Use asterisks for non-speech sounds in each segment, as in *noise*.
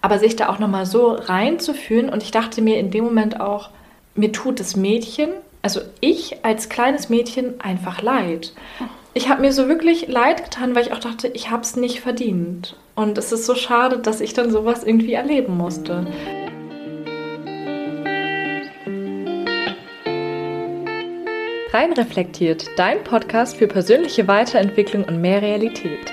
Aber sich da auch nochmal so reinzufühlen und ich dachte mir in dem Moment auch, mir tut das Mädchen, also ich als kleines Mädchen einfach leid. Ich habe mir so wirklich leid getan, weil ich auch dachte, ich habe es nicht verdient. Und es ist so schade, dass ich dann sowas irgendwie erleben musste. Rein reflektiert, dein Podcast für persönliche Weiterentwicklung und mehr Realität.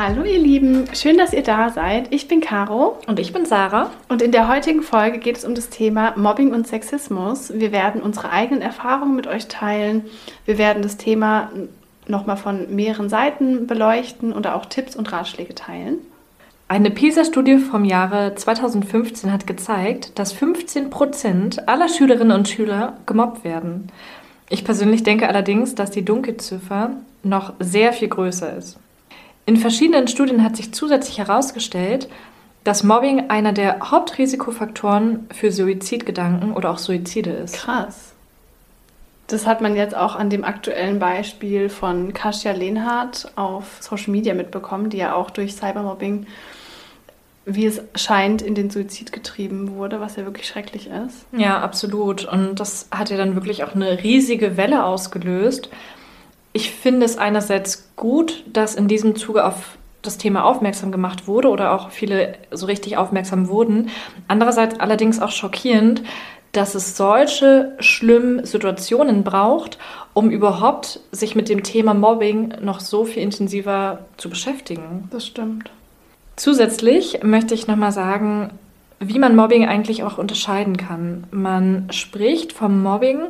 Hallo ihr Lieben, schön, dass ihr da seid. Ich bin Caro und ich bin Sarah und in der heutigen Folge geht es um das Thema Mobbing und Sexismus. Wir werden unsere eigenen Erfahrungen mit euch teilen. Wir werden das Thema nochmal von mehreren Seiten beleuchten oder auch Tipps und Ratschläge teilen. Eine PISA-Studie vom Jahre 2015 hat gezeigt, dass 15 Prozent aller Schülerinnen und Schüler gemobbt werden. Ich persönlich denke allerdings, dass die Dunkelziffer noch sehr viel größer ist. In verschiedenen Studien hat sich zusätzlich herausgestellt, dass Mobbing einer der Hauptrisikofaktoren für Suizidgedanken oder auch Suizide ist. Krass. Das hat man jetzt auch an dem aktuellen Beispiel von Kasia Lehnhardt auf Social Media mitbekommen, die ja auch durch Cybermobbing, wie es scheint, in den Suizid getrieben wurde, was ja wirklich schrecklich ist. Ja, absolut. Und das hat ja dann wirklich auch eine riesige Welle ausgelöst. Ich finde es einerseits gut, dass in diesem Zuge auf das Thema aufmerksam gemacht wurde oder auch viele so richtig aufmerksam wurden. Andererseits allerdings auch schockierend, dass es solche schlimmen Situationen braucht, um überhaupt sich mit dem Thema Mobbing noch so viel intensiver zu beschäftigen. Das stimmt. Zusätzlich möchte ich nochmal sagen, wie man Mobbing eigentlich auch unterscheiden kann. Man spricht vom Mobbing,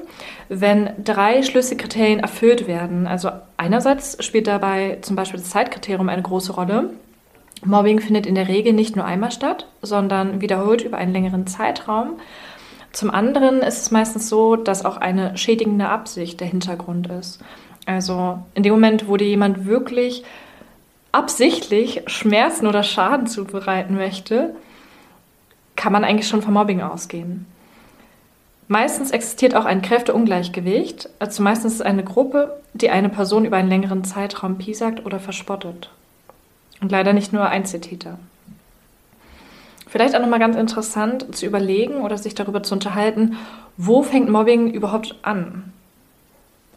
wenn drei Schlüsselkriterien erfüllt werden. Also einerseits spielt dabei zum Beispiel das Zeitkriterium eine große Rolle. Mobbing findet in der Regel nicht nur einmal statt, sondern wiederholt über einen längeren Zeitraum. Zum anderen ist es meistens so, dass auch eine schädigende Absicht der Hintergrund ist. Also in dem Moment, wo dir jemand wirklich absichtlich Schmerzen oder Schaden zubereiten möchte, kann man eigentlich schon vom Mobbing ausgehen. Meistens existiert auch ein Kräfteungleichgewicht, also meistens ist es eine Gruppe, die eine Person über einen längeren Zeitraum piesackt oder verspottet. Und leider nicht nur Einzeltäter. Vielleicht auch nochmal ganz interessant zu überlegen oder sich darüber zu unterhalten, wo fängt Mobbing überhaupt an?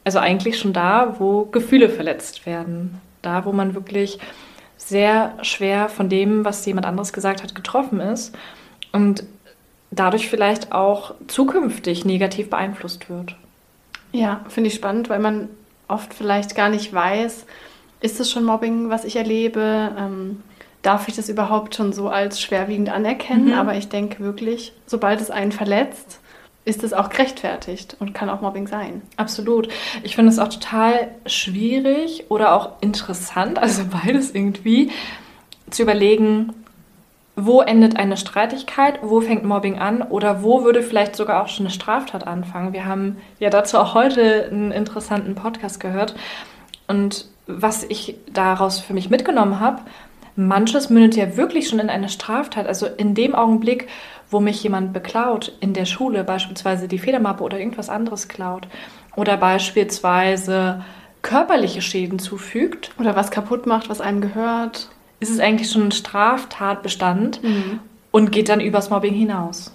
Also eigentlich schon da, wo Gefühle verletzt werden. Da, wo man wirklich sehr schwer von dem, was jemand anderes gesagt hat, getroffen ist und dadurch vielleicht auch zukünftig negativ beeinflusst wird. Ja, finde ich spannend, weil man oft vielleicht gar nicht weiß, ist es schon Mobbing, was ich erlebe? Ähm, darf ich das überhaupt schon so als schwerwiegend anerkennen? Mhm. Aber ich denke wirklich, sobald es einen verletzt, ist es auch gerechtfertigt und kann auch Mobbing sein. Absolut. Ich finde es auch total schwierig oder auch interessant, *laughs* also beides irgendwie, zu überlegen, wo endet eine Streitigkeit, wo fängt Mobbing an oder wo würde vielleicht sogar auch schon eine Straftat anfangen. Wir haben ja dazu auch heute einen interessanten Podcast gehört. Und was ich daraus für mich mitgenommen habe, manches mündet ja wirklich schon in eine Straftat. Also in dem Augenblick, wo mich jemand beklaut in der Schule, beispielsweise die Federmappe oder irgendwas anderes klaut oder beispielsweise körperliche Schäden zufügt. Oder was kaputt macht, was einem gehört ist es eigentlich schon ein Straftatbestand mhm. und geht dann übers Mobbing hinaus.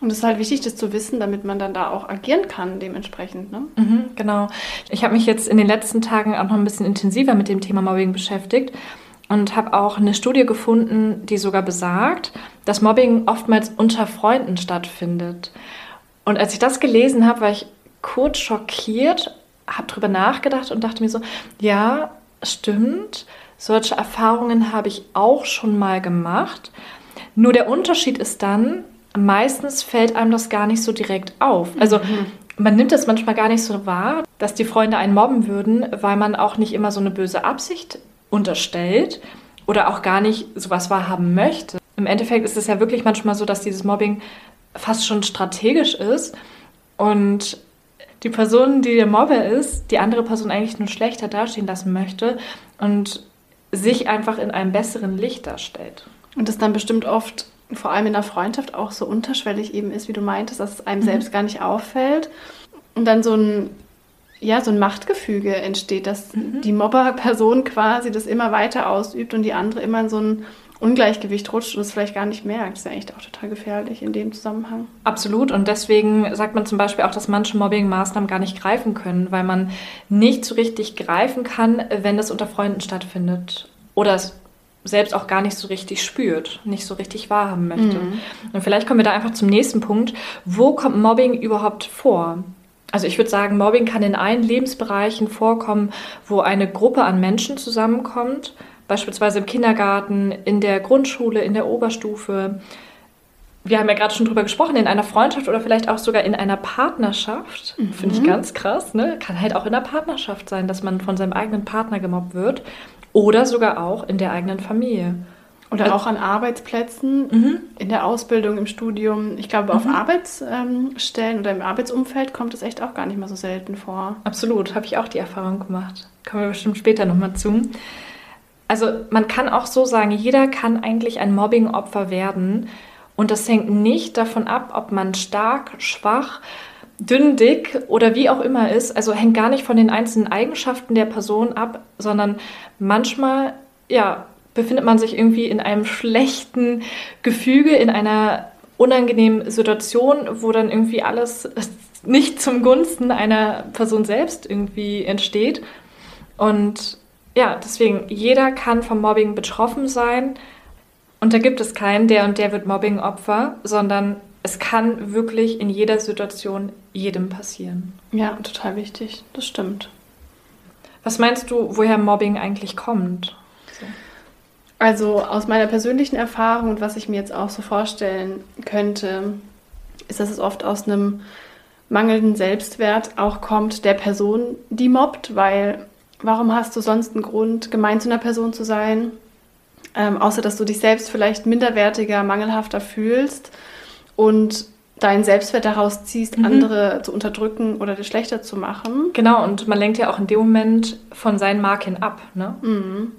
Und es ist halt wichtig, das zu wissen, damit man dann da auch agieren kann, dementsprechend. Ne? Mhm, genau. Ich habe mich jetzt in den letzten Tagen auch noch ein bisschen intensiver mit dem Thema Mobbing beschäftigt und habe auch eine Studie gefunden, die sogar besagt, dass Mobbing oftmals unter Freunden stattfindet. Und als ich das gelesen habe, war ich kurz schockiert, habe darüber nachgedacht und dachte mir so, ja, stimmt. Solche Erfahrungen habe ich auch schon mal gemacht. Nur der Unterschied ist dann, meistens fällt einem das gar nicht so direkt auf. Also mhm. man nimmt das manchmal gar nicht so wahr, dass die Freunde einen mobben würden, weil man auch nicht immer so eine böse Absicht unterstellt oder auch gar nicht sowas wahrhaben möchte. Im Endeffekt ist es ja wirklich manchmal so, dass dieses Mobbing fast schon strategisch ist und die Person, die der Mobber ist, die andere Person eigentlich nur schlechter dastehen lassen möchte und sich einfach in einem besseren Licht darstellt. Und das dann bestimmt oft, vor allem in der Freundschaft, auch so unterschwellig eben ist, wie du meintest, dass es einem mhm. selbst gar nicht auffällt. Und dann so ein, ja, so ein Machtgefüge entsteht, dass mhm. die Mobberperson *laughs* quasi das immer weiter ausübt und die andere immer in so ein Ungleichgewicht rutscht und es vielleicht gar nicht merkt. Das ist ja echt auch total gefährlich in dem Zusammenhang. Absolut. Und deswegen sagt man zum Beispiel auch, dass manche Mobbing-Maßnahmen gar nicht greifen können, weil man nicht so richtig greifen kann, wenn das unter Freunden stattfindet. Oder es selbst auch gar nicht so richtig spürt, nicht so richtig wahrhaben möchte. Mhm. Und vielleicht kommen wir da einfach zum nächsten Punkt. Wo kommt Mobbing überhaupt vor? Also ich würde sagen, Mobbing kann in allen Lebensbereichen vorkommen, wo eine Gruppe an Menschen zusammenkommt beispielsweise im Kindergarten, in der Grundschule, in der Oberstufe. Wir haben ja gerade schon drüber gesprochen, in einer Freundschaft oder vielleicht auch sogar in einer Partnerschaft. Mhm. Finde ich ganz krass. Ne? Kann halt auch in der Partnerschaft sein, dass man von seinem eigenen Partner gemobbt wird. Oder sogar auch in der eigenen Familie. Oder also, auch an Arbeitsplätzen, mhm. in der Ausbildung, im Studium. Ich glaube, auf mhm. Arbeitsstellen oder im Arbeitsumfeld kommt es echt auch gar nicht mehr so selten vor. Absolut, habe ich auch die Erfahrung gemacht. Kommen wir bestimmt später nochmal zu. Also man kann auch so sagen, jeder kann eigentlich ein Mobbing-Opfer werden. Und das hängt nicht davon ab, ob man stark, schwach, dünn, dick oder wie auch immer ist. Also hängt gar nicht von den einzelnen Eigenschaften der Person ab, sondern manchmal, ja, befindet man sich irgendwie in einem schlechten Gefüge, in einer unangenehmen Situation, wo dann irgendwie alles nicht zum Gunsten einer Person selbst irgendwie entsteht. Und ja, deswegen, jeder kann vom Mobbing betroffen sein. Und da gibt es keinen, der und der wird Mobbing-Opfer, sondern es kann wirklich in jeder Situation jedem passieren. Ja, total wichtig. Das stimmt. Was meinst du, woher Mobbing eigentlich kommt? So. Also aus meiner persönlichen Erfahrung und was ich mir jetzt auch so vorstellen könnte, ist, dass es oft aus einem mangelnden Selbstwert auch kommt der Person, die mobbt, weil Warum hast du sonst einen Grund, gemein zu einer Person zu sein? Ähm, außer dass du dich selbst vielleicht minderwertiger, mangelhafter fühlst und deinen Selbstwert daraus ziehst, mhm. andere zu unterdrücken oder dir schlechter zu machen. Genau, und man lenkt ja auch in dem Moment von seinen Marken ab. Ne? Mhm.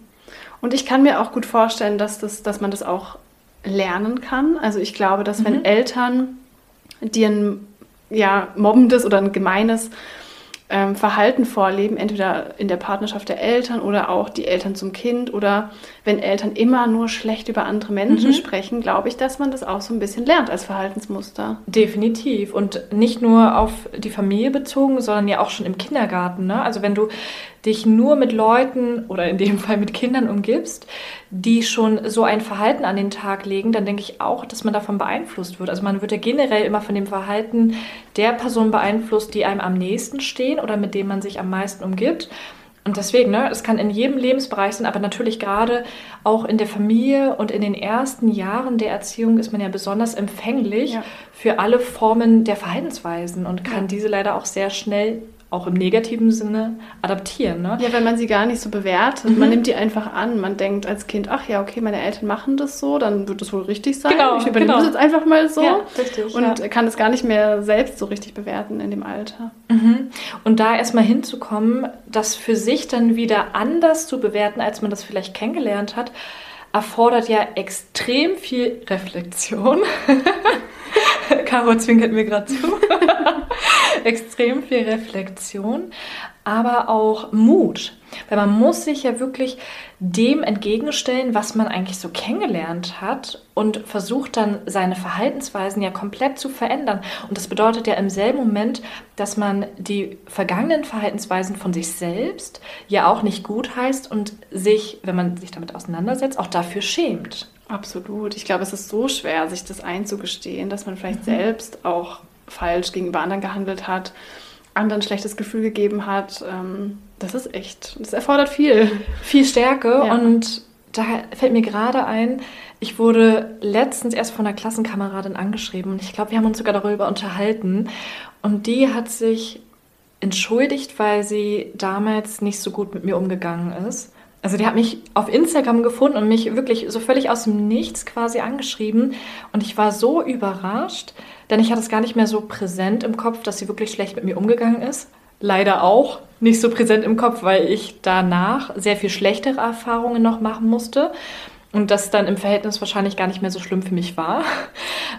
Und ich kann mir auch gut vorstellen, dass, das, dass man das auch lernen kann. Also ich glaube, dass mhm. wenn Eltern dir ein ja, mobbendes oder ein gemeines ähm, Verhalten vorleben, entweder in der Partnerschaft der Eltern oder auch die Eltern zum Kind oder wenn Eltern immer nur schlecht über andere Menschen mhm. sprechen, glaube ich, dass man das auch so ein bisschen lernt als Verhaltensmuster. Definitiv und nicht nur auf die Familie bezogen, sondern ja auch schon im Kindergarten. Ne? Also wenn du dich nur mit Leuten oder in dem Fall mit Kindern umgibst, die schon so ein Verhalten an den Tag legen, dann denke ich auch, dass man davon beeinflusst wird. Also man wird ja generell immer von dem Verhalten der Person beeinflusst, die einem am nächsten stehen oder mit dem man sich am meisten umgibt. Und deswegen, ne, es kann in jedem Lebensbereich sein, aber natürlich gerade auch in der Familie und in den ersten Jahren der Erziehung ist man ja besonders empfänglich ja. für alle Formen der Verhaltensweisen und kann ja. diese leider auch sehr schnell auch im negativen Sinne adaptieren. Ne? Ja, wenn man sie gar nicht so bewertet. Mhm. Man nimmt die einfach an. Man denkt als Kind, ach ja, okay, meine Eltern machen das so, dann wird das wohl richtig sein. Genau, ich übernehme genau. das jetzt einfach mal so. Ja, richtig, und ja. kann es gar nicht mehr selbst so richtig bewerten in dem Alter. Mhm. Und da erstmal hinzukommen, das für sich dann wieder anders zu bewerten, als man das vielleicht kennengelernt hat, erfordert ja extrem viel Reflexion. *laughs* Caro zwinkert mir gerade zu. *laughs* Extrem viel Reflexion, aber auch Mut. Weil man muss sich ja wirklich dem entgegenstellen, was man eigentlich so kennengelernt hat und versucht dann seine Verhaltensweisen ja komplett zu verändern. Und das bedeutet ja im selben Moment, dass man die vergangenen Verhaltensweisen von sich selbst ja auch nicht gut heißt und sich, wenn man sich damit auseinandersetzt, auch dafür schämt. Absolut. Ich glaube, es ist so schwer, sich das einzugestehen, dass man vielleicht mhm. selbst auch falsch gegenüber anderen gehandelt hat, anderen ein schlechtes Gefühl gegeben hat. Ähm, das ist echt, das erfordert viel. Viel Stärke ja. und da fällt mir gerade ein, ich wurde letztens erst von einer Klassenkameradin angeschrieben und ich glaube, wir haben uns sogar darüber unterhalten und die hat sich entschuldigt, weil sie damals nicht so gut mit mir umgegangen ist Also die hat mich auf Instagram gefunden und mich wirklich so völlig aus dem Nichts quasi angeschrieben. Und ich war so überrascht, denn ich hatte es gar nicht mehr so präsent im Kopf, dass sie wirklich schlecht mit mir umgegangen ist. Leider auch nicht so präsent im Kopf, weil ich danach sehr viel schlechtere Erfahrungen noch machen musste und das dann im Verhältnis wahrscheinlich gar nicht mehr so schlimm für mich war.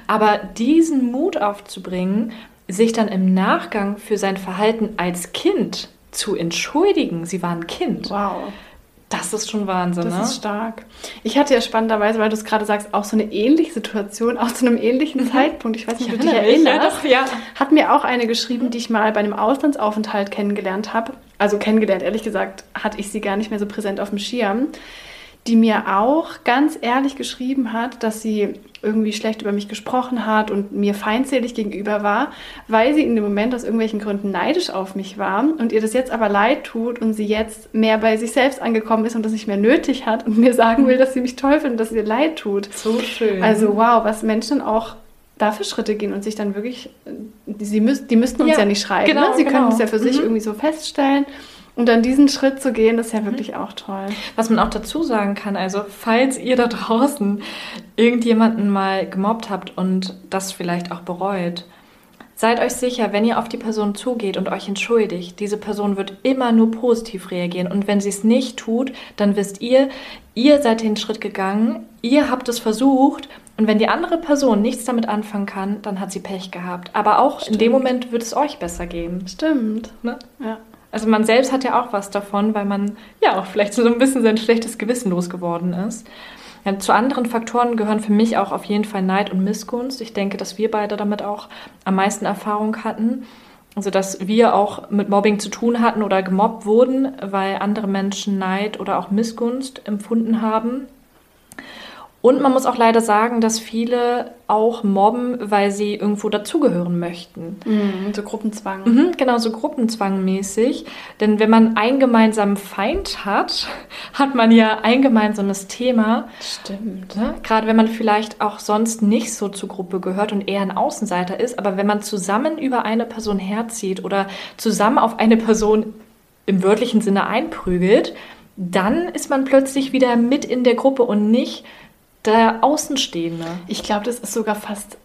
Aber diesen Mut aufzubringen, sich dann im Nachgang für sein Verhalten als Kind zu entschuldigen, sie war ein Kind. Wow. Das ist schon Wahnsinn. Das ne? ist stark. Ich hatte ja spannenderweise, weil du es gerade sagst, auch so eine ähnliche Situation, auch zu einem ähnlichen mhm. Zeitpunkt. Ich weiß nicht, ob du dich erinnerst. Ja, doch, ja. Hat mir auch eine geschrieben, die ich mal bei einem Auslandsaufenthalt kennengelernt habe. Also kennengelernt, ehrlich gesagt, hatte ich sie gar nicht mehr so präsent auf dem Schirm die mir auch ganz ehrlich geschrieben hat, dass sie irgendwie schlecht über mich gesprochen hat und mir feindselig gegenüber war, weil sie in dem Moment aus irgendwelchen Gründen neidisch auf mich war und ihr das jetzt aber leid tut und sie jetzt mehr bei sich selbst angekommen ist und das nicht mehr nötig hat und mir sagen will, dass sie mich toll findet, dass es ihr leid tut. So schön. Also wow, was Menschen auch dafür Schritte gehen und sich dann wirklich, sie müssen, die müssten uns ja, ja nicht schreiben, genau, ne? sie genau. können es ja für mhm. sich irgendwie so feststellen und dann diesen Schritt zu gehen, ist ja mhm. wirklich auch toll. Was man auch dazu sagen kann, also falls ihr da draußen irgendjemanden mal gemobbt habt und das vielleicht auch bereut, seid euch sicher, wenn ihr auf die Person zugeht und euch entschuldigt, diese Person wird immer nur positiv reagieren. Und wenn sie es nicht tut, dann wisst ihr, ihr seid den Schritt gegangen, ihr habt es versucht und wenn die andere Person nichts damit anfangen kann, dann hat sie Pech gehabt. Aber auch Stimmt. in dem Moment wird es euch besser gehen. Stimmt. Ne? Ja. Also man selbst hat ja auch was davon, weil man ja auch vielleicht so ein bisschen sein schlechtes Gewissen losgeworden ist. Ja, zu anderen Faktoren gehören für mich auch auf jeden Fall Neid und Missgunst. Ich denke, dass wir beide damit auch am meisten Erfahrung hatten. Also dass wir auch mit Mobbing zu tun hatten oder gemobbt wurden, weil andere Menschen Neid oder auch Missgunst empfunden haben. Und man muss auch leider sagen, dass viele auch mobben, weil sie irgendwo dazugehören möchten. Mhm, so Gruppenzwang. Mhm, genau, so Gruppenzwangmäßig. Denn wenn man einen gemeinsamen Feind hat, *laughs* hat man ja ein gemeinsames Thema. Stimmt. Ne? Gerade wenn man vielleicht auch sonst nicht so zur Gruppe gehört und eher ein Außenseiter ist. Aber wenn man zusammen über eine Person herzieht oder zusammen auf eine Person im wörtlichen Sinne einprügelt, dann ist man plötzlich wieder mit in der Gruppe und nicht der Außenstehende. Ich glaube, das ist sogar fast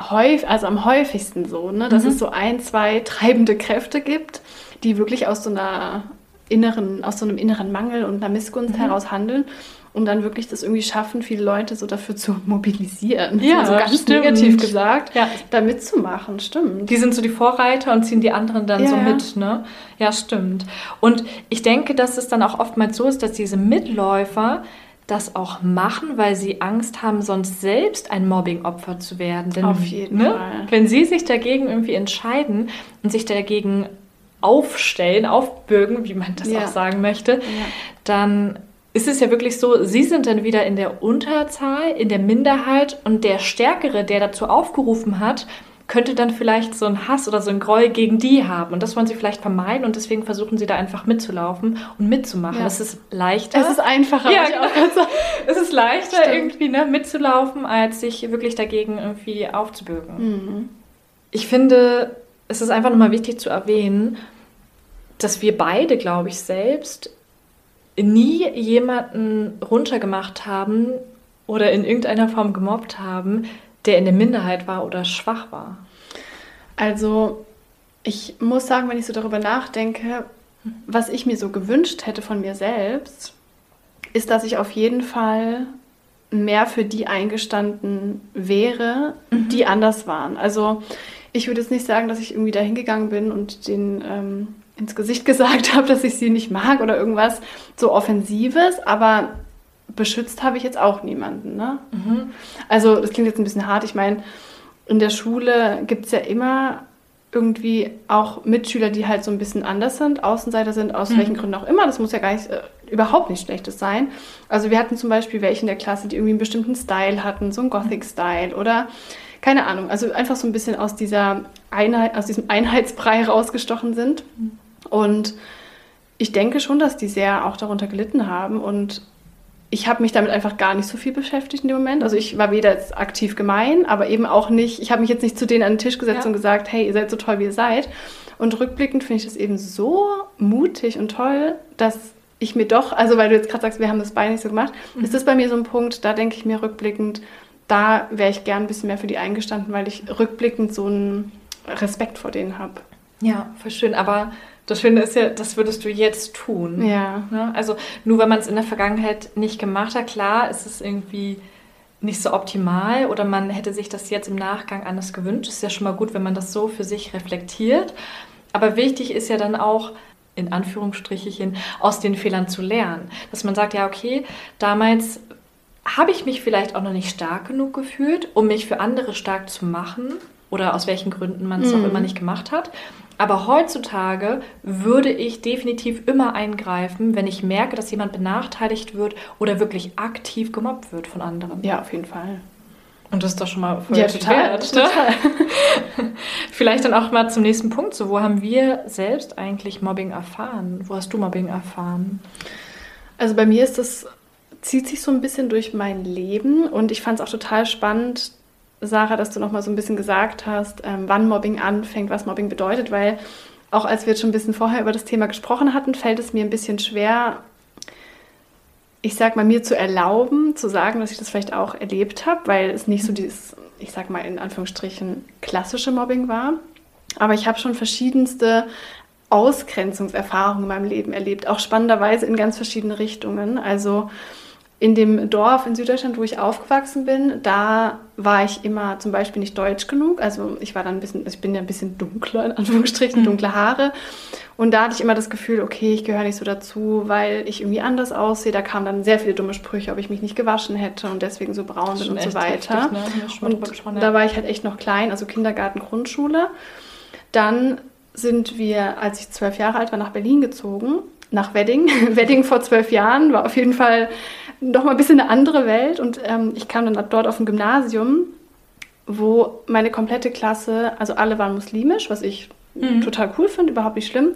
häufig, also am häufigsten so, ne? dass mhm. es so ein, zwei treibende Kräfte gibt, die wirklich aus so einer inneren, aus so einem inneren Mangel und einer Missgunst mhm. heraus handeln und dann wirklich das irgendwie schaffen, viele Leute so dafür zu *laughs* mobilisieren. Ja, also ganz stimmt. negativ gesagt, ja. da mitzumachen, stimmt. Die sind so die Vorreiter und ziehen die anderen dann ja, so mit, ne? Ja, stimmt. Und ich denke, dass es dann auch oftmals so ist, dass diese Mitläufer das auch machen, weil sie Angst haben, sonst selbst ein Mobbing-Opfer zu werden. Denn, Auf jeden ne, Fall. Wenn sie sich dagegen irgendwie entscheiden und sich dagegen aufstellen, aufbürgen, wie man das ja. auch sagen möchte, ja. dann ist es ja wirklich so, sie sind dann wieder in der Unterzahl, in der Minderheit und der Stärkere, der dazu aufgerufen hat, könnte dann vielleicht so ein Hass oder so ein Groll gegen die haben. Und das wollen sie vielleicht vermeiden und deswegen versuchen sie da einfach mitzulaufen und mitzumachen. Ja. Es ist leichter. Es ist einfacher. Ja, genau. *laughs* es ist leichter Stimmt. irgendwie ne, mitzulaufen, als sich wirklich dagegen irgendwie aufzubürgen. Mhm. Ich finde, es ist einfach nochmal wichtig zu erwähnen, dass wir beide, glaube ich, selbst nie jemanden runtergemacht haben oder in irgendeiner Form gemobbt haben, der in der Minderheit war oder schwach war? Also, ich muss sagen, wenn ich so darüber nachdenke, was ich mir so gewünscht hätte von mir selbst, ist, dass ich auf jeden Fall mehr für die eingestanden wäre, mhm. die anders waren. Also ich würde jetzt nicht sagen, dass ich irgendwie da hingegangen bin und den ähm, ins Gesicht *laughs* gesagt habe, dass ich sie nicht mag oder irgendwas so Offensives, aber beschützt habe ich jetzt auch niemanden. Ne? Mhm. Also das klingt jetzt ein bisschen hart. Ich meine, in der Schule gibt es ja immer irgendwie auch Mitschüler, die halt so ein bisschen anders sind, Außenseiter sind, aus mhm. welchen Gründen auch immer. Das muss ja gar nicht, äh, überhaupt nicht Schlechtes sein. Also wir hatten zum Beispiel welche in der Klasse, die irgendwie einen bestimmten Style hatten, so einen Gothic-Style oder keine Ahnung. Also einfach so ein bisschen aus dieser Einheit, aus diesem Einheitsbrei *laughs* rausgestochen sind. Mhm. Und ich denke schon, dass die sehr auch darunter gelitten haben und ich habe mich damit einfach gar nicht so viel beschäftigt in dem Moment. Also ich war weder jetzt aktiv gemein, aber eben auch nicht, ich habe mich jetzt nicht zu denen an den Tisch gesetzt ja. und gesagt, hey, ihr seid so toll, wie ihr seid. Und rückblickend finde ich das eben so mutig und toll, dass ich mir doch, also weil du jetzt gerade sagst, wir haben das beide nicht so gemacht, mhm. ist das bei mir so ein Punkt, da denke ich mir rückblickend, da wäre ich gern ein bisschen mehr für die eingestanden, weil ich rückblickend so einen Respekt vor denen habe. Ja, voll schön. Aber das Schöne ist ja, das würdest du jetzt tun. Ja. Ne? Also nur weil man es in der Vergangenheit nicht gemacht hat, klar ist es irgendwie nicht so optimal oder man hätte sich das jetzt im Nachgang anders gewünscht. Ist ja schon mal gut, wenn man das so für sich reflektiert. Aber wichtig ist ja dann auch, in Anführungsstrichen, aus den Fehlern zu lernen. Dass man sagt, ja, okay, damals habe ich mich vielleicht auch noch nicht stark genug gefühlt, um mich für andere stark zu machen oder aus welchen Gründen man es mhm. auch immer nicht gemacht hat. Aber heutzutage würde ich definitiv immer eingreifen, wenn ich merke, dass jemand benachteiligt wird oder wirklich aktiv gemobbt wird von anderen. Ja, auf jeden Fall. Und das ist doch schon mal voll ja, total, wert, ne? total. *laughs* Vielleicht dann auch mal zum nächsten Punkt. So, wo haben wir selbst eigentlich Mobbing erfahren? Wo hast du Mobbing erfahren? Also bei mir ist das zieht sich so ein bisschen durch mein Leben und ich fand es auch total spannend, Sarah, dass du noch mal so ein bisschen gesagt hast, ähm, wann Mobbing anfängt, was Mobbing bedeutet, weil auch als wir schon ein bisschen vorher über das Thema gesprochen hatten, fällt es mir ein bisschen schwer, ich sag mal, mir zu erlauben, zu sagen, dass ich das vielleicht auch erlebt habe, weil es nicht so dieses, ich sag mal in Anführungsstrichen, klassische Mobbing war. Aber ich habe schon verschiedenste Ausgrenzungserfahrungen in meinem Leben erlebt, auch spannenderweise in ganz verschiedene Richtungen. Also in dem Dorf in Süddeutschland, wo ich aufgewachsen bin, da war ich immer zum Beispiel nicht deutsch genug. Also ich war dann ein bisschen, also ich bin ja ein bisschen dunkler, in Anführungsstrichen, mhm. dunkle Haare. Und da hatte ich immer das Gefühl, okay, ich gehöre nicht so dazu, weil ich irgendwie anders aussehe. Da kamen dann sehr viele dumme Sprüche, ob ich mich nicht gewaschen hätte und deswegen so braun bin und so weiter. Heftig, ne? Und da war ich halt echt noch klein, also Kindergarten, Grundschule. Dann sind wir, als ich zwölf Jahre alt war, nach Berlin gezogen, nach Wedding. *laughs* Wedding vor zwölf Jahren war auf jeden Fall noch mal ein bisschen eine andere Welt. Und ähm, ich kam dann dort auf ein Gymnasium, wo meine komplette Klasse, also alle waren muslimisch, was ich mhm. total cool finde, überhaupt nicht schlimm.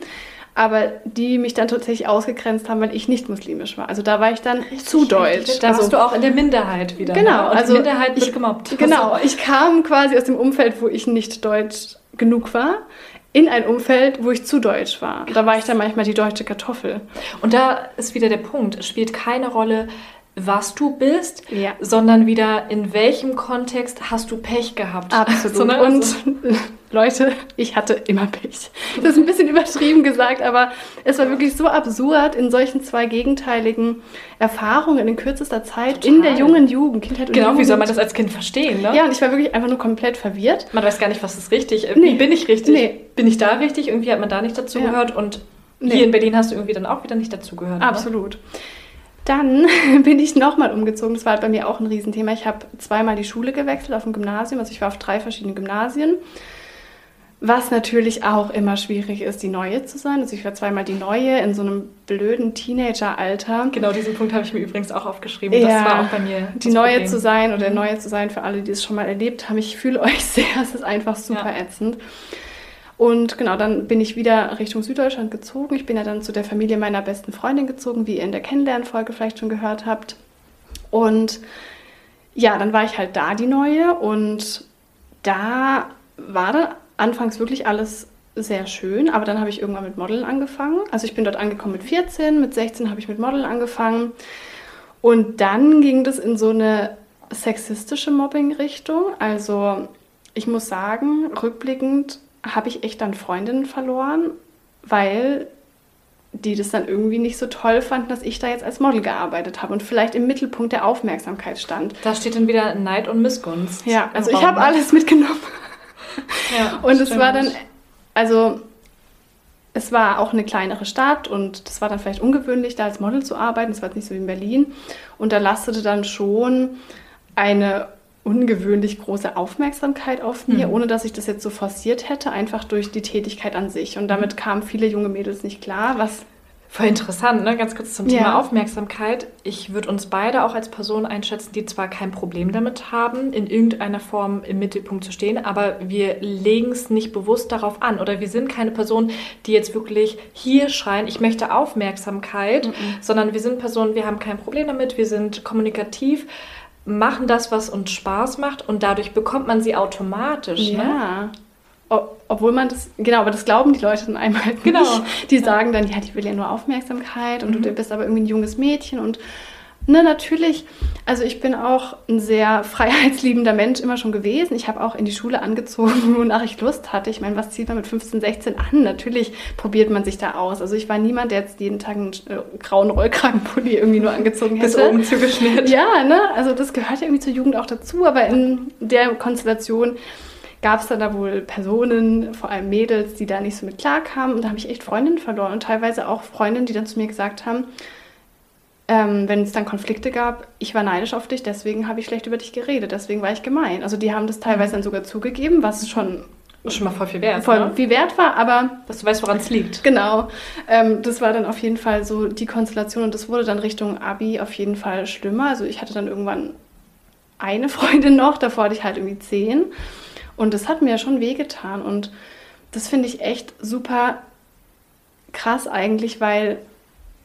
Aber die mich dann tatsächlich ausgegrenzt haben, weil ich nicht muslimisch war. Also da war ich dann richtig, zu deutsch. Da also, warst du auch in der Minderheit wieder. Genau. Ne? Also Minderheit wird gemobbt. Genau. Ich kam quasi aus dem Umfeld, wo ich nicht deutsch genug war in ein Umfeld, wo ich zu deutsch war. Da war ich dann manchmal die deutsche Kartoffel. Und da ist wieder der Punkt. Es spielt keine Rolle, was du bist, ja. sondern wieder in welchem Kontext hast du Pech gehabt. Absolut. *laughs* So, ne? Und Leute, ich hatte immer Pech. Das ist ein bisschen übertrieben gesagt, aber es war wirklich so absurd in solchen zwei gegenteiligen Erfahrungen in kürzester Zeit Total. in der jungen Jugend, Kindheit und Genau, Jugend. wie soll man das als Kind verstehen, ne? Ja, und ich war wirklich einfach nur komplett verwirrt. Man weiß gar nicht, was ist richtig. Nee. Wie bin ich richtig? Nee. Bin ich da richtig? Irgendwie hat man da nicht dazugehört ja. und nee. hier in Berlin hast du irgendwie dann auch wieder nicht dazugehört. Ne? Absolut. Ne? Dann *laughs* bin ich nochmal umgezogen. Das war halt bei mir auch ein Riesenthema. Ich habe zweimal die Schule gewechselt auf dem Gymnasium. Also ich war auf drei verschiedenen Gymnasien. Was natürlich auch immer schwierig ist, die Neue zu sein. Also ich war zweimal die Neue in so einem blöden Teenageralter. Genau, diesen Punkt habe ich mir übrigens auch aufgeschrieben. Ja, das war auch bei mir. Die Neue Problem. zu sein oder mhm. Neue zu sein für alle, die es schon mal erlebt haben. Ich fühle *laughs* euch sehr. Es ist einfach super ja. ätzend. Und genau, dann bin ich wieder Richtung Süddeutschland gezogen. Ich bin ja dann zu der Familie meiner besten Freundin gezogen, wie ihr in der Kennenlernfolge vielleicht schon gehört habt. Und ja, dann war ich halt da die Neue und da war dann anfangs wirklich alles sehr schön, aber dann habe ich irgendwann mit Modeln angefangen. Also ich bin dort angekommen mit 14, mit 16 habe ich mit Modeln angefangen und dann ging das in so eine sexistische Mobbing-Richtung. Also ich muss sagen, rückblickend habe ich echt dann Freundinnen verloren, weil die das dann irgendwie nicht so toll fanden, dass ich da jetzt als Model gearbeitet habe und vielleicht im Mittelpunkt der Aufmerksamkeit stand. Da steht dann wieder Neid und Missgunst. Ja, also ich habe alles mitgenommen. Ja, *laughs* und es war dann, also es war auch eine kleinere Stadt und das war dann vielleicht ungewöhnlich, da als Model zu arbeiten. Es war jetzt nicht so wie in Berlin. Und da lastete dann schon eine ungewöhnlich große Aufmerksamkeit auf mir, mhm. ohne dass ich das jetzt so forciert hätte, einfach durch die Tätigkeit an sich. Und damit mhm. kamen viele junge Mädels nicht klar, was Voll interessant, ne? Ganz kurz zum Thema ja. Aufmerksamkeit. Ich würde uns beide auch als Personen einschätzen, die zwar kein Problem damit haben, in irgendeiner Form im Mittelpunkt zu stehen, aber wir legen es nicht bewusst darauf an. Oder wir sind keine Personen, die jetzt wirklich hier schreien, ich möchte Aufmerksamkeit, mhm. sondern wir sind Personen, wir haben kein Problem damit, wir sind kommunikativ machen das, was uns Spaß macht und dadurch bekommt man sie automatisch. Ne? Ja. Ne? Obwohl man das, genau, aber das glauben die Leute dann einmal halt genau. nicht. *laughs* Die sagen dann, ja, die will ja nur Aufmerksamkeit und mhm. du bist aber irgendwie ein junges Mädchen und Ne, natürlich. Also ich bin auch ein sehr freiheitsliebender Mensch immer schon gewesen. Ich habe auch in die Schule angezogen, *laughs* wonach ich Lust hatte. Ich meine, was zieht man mit 15, 16 an? Natürlich probiert man sich da aus. Also ich war niemand, der jetzt jeden Tag einen äh, grauen Rollkragenpulli irgendwie nur angezogen hätte. Bis oben zugeschnitten. Ja, ne? Also das gehört ja irgendwie zur Jugend auch dazu. Aber in der Konstellation gab es dann da wohl Personen, vor allem Mädels, die da nicht so mit klarkamen. Und da habe ich echt Freundinnen verloren. Und teilweise auch Freundinnen, die dann zu mir gesagt haben, ähm, wenn es dann Konflikte gab, ich war neidisch auf dich, deswegen habe ich schlecht über dich geredet, deswegen war ich gemein. Also die haben das teilweise dann sogar zugegeben, was schon schon mal voll viel wert, voll ne? viel wert war, aber dass du weißt, woran es liegt. Genau, ähm, das war dann auf jeden Fall so die Konstellation und das wurde dann Richtung Abi auf jeden Fall schlimmer. Also ich hatte dann irgendwann eine Freundin noch, davor hatte ich halt irgendwie zehn und das hat mir schon wehgetan und das finde ich echt super krass eigentlich, weil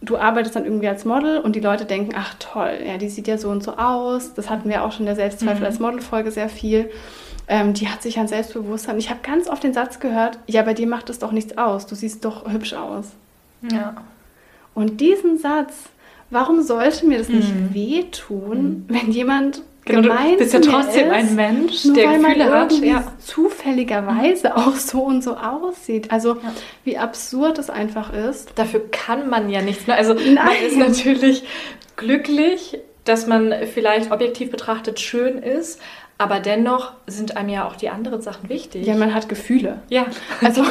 du arbeitest dann irgendwie als Model und die Leute denken, ach toll, ja, die sieht ja so und so aus. Das hatten wir auch schon in der Selbstzweifel mhm. als Modelfolge sehr viel. Ähm, die hat sich an Selbstbewusstsein. Ich habe ganz oft den Satz gehört, ja, bei dir macht es doch nichts aus, du siehst doch hübsch aus. Ja. Und diesen Satz, warum sollte mir das nicht mhm. wehtun, mhm. wenn jemand genau, gemein du bist ja trotzdem ist, ein Mensch, nur der weil Gefühle man hat. Ja. zufälligerweise auch so und so aussieht. Also ja. wie absurd es einfach ist. Dafür kann man ja nichts. Ne? Also Nein. man ist natürlich glücklich, dass man vielleicht objektiv betrachtet schön ist, aber dennoch sind einem ja auch die anderen Sachen wichtig. Ja, man hat Gefühle. Ja. Also,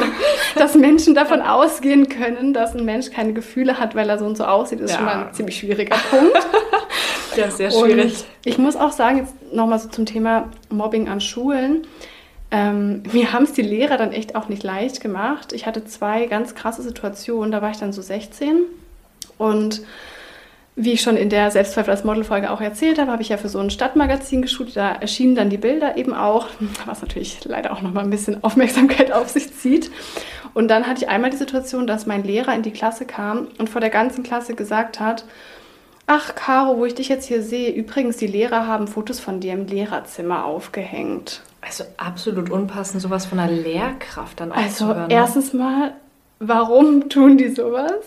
dass Menschen davon ausgehen können, dass ein Mensch keine Gefühle hat, weil er so und so aussieht, ist ja. schon mal ein ziemlich schwieriger Punkt. ja, sehr schwierig. Und ich muss auch sagen, jetzt nochmal so zum Thema Mobbing an Schulen. Ähm, mir haben es die Lehrer dann echt auch nicht leicht gemacht. Ich hatte zwei ganz krasse Situationen. Da war ich dann so 16 und wie ich schon in der Selbstzweifel als Modelfolge auch erzählt habe, habe ich ja für so ein Stadtmagazin geshootet. Da erschienen dann die Bilder eben auch, was natürlich leider auch nochmal ein bisschen Aufmerksamkeit auf sich zieht. Und dann hatte ich einmal die Situation, dass mein Lehrer in die Klasse kam und vor der ganzen Klasse gesagt hat, ach Caro, wo ich dich jetzt hier sehe, übrigens, die Lehrer haben Fotos von dir im Lehrerzimmer aufgehängt. Also absolut unpassend, sowas von einer Lehrkraft dann Also erstens mal, warum tun die sowas?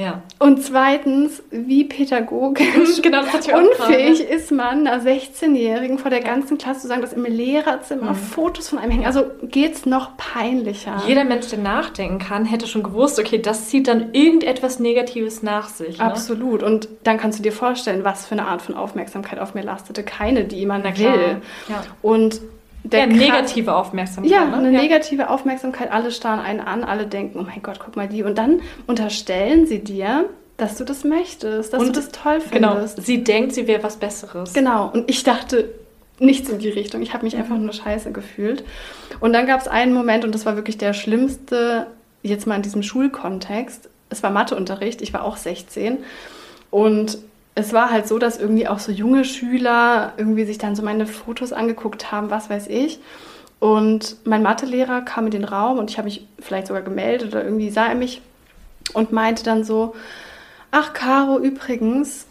Ja. Und zweitens, wie pädagogisch *laughs* genau, unfähig ist man, einer 16-Jährigen vor der ganzen Klasse zu sagen, dass im Lehrerzimmer mhm. Fotos von einem hängen. Also geht es noch peinlicher. Jeder Mensch, der nachdenken kann, hätte schon gewusst, okay, das zieht dann irgendetwas Negatives nach sich. Ne? Absolut. Und dann kannst du dir vorstellen, was für eine Art von Aufmerksamkeit auf mir lastete. Keine, die man will. Ja. Und der ja, negative Aufmerksamkeit. Ja, ne? eine ja. negative Aufmerksamkeit. Alle starren einen an, alle denken, oh mein Gott, guck mal die. Und dann unterstellen sie dir, dass du das möchtest, dass und, du das toll genau, findest. Genau, sie denkt, sie wäre was Besseres. Genau, und ich dachte nichts in die Richtung. Ich habe mich einfach nur scheiße gefühlt. Und dann gab es einen Moment, und das war wirklich der schlimmste, jetzt mal in diesem Schulkontext. Es war Matheunterricht, ich war auch 16. Und es war halt so, dass irgendwie auch so junge Schüler irgendwie sich dann so meine Fotos angeguckt haben, was weiß ich. Und mein Mathelehrer kam in den Raum und ich habe mich vielleicht sogar gemeldet oder irgendwie sah er mich und meinte dann so, ach Caro, übrigens,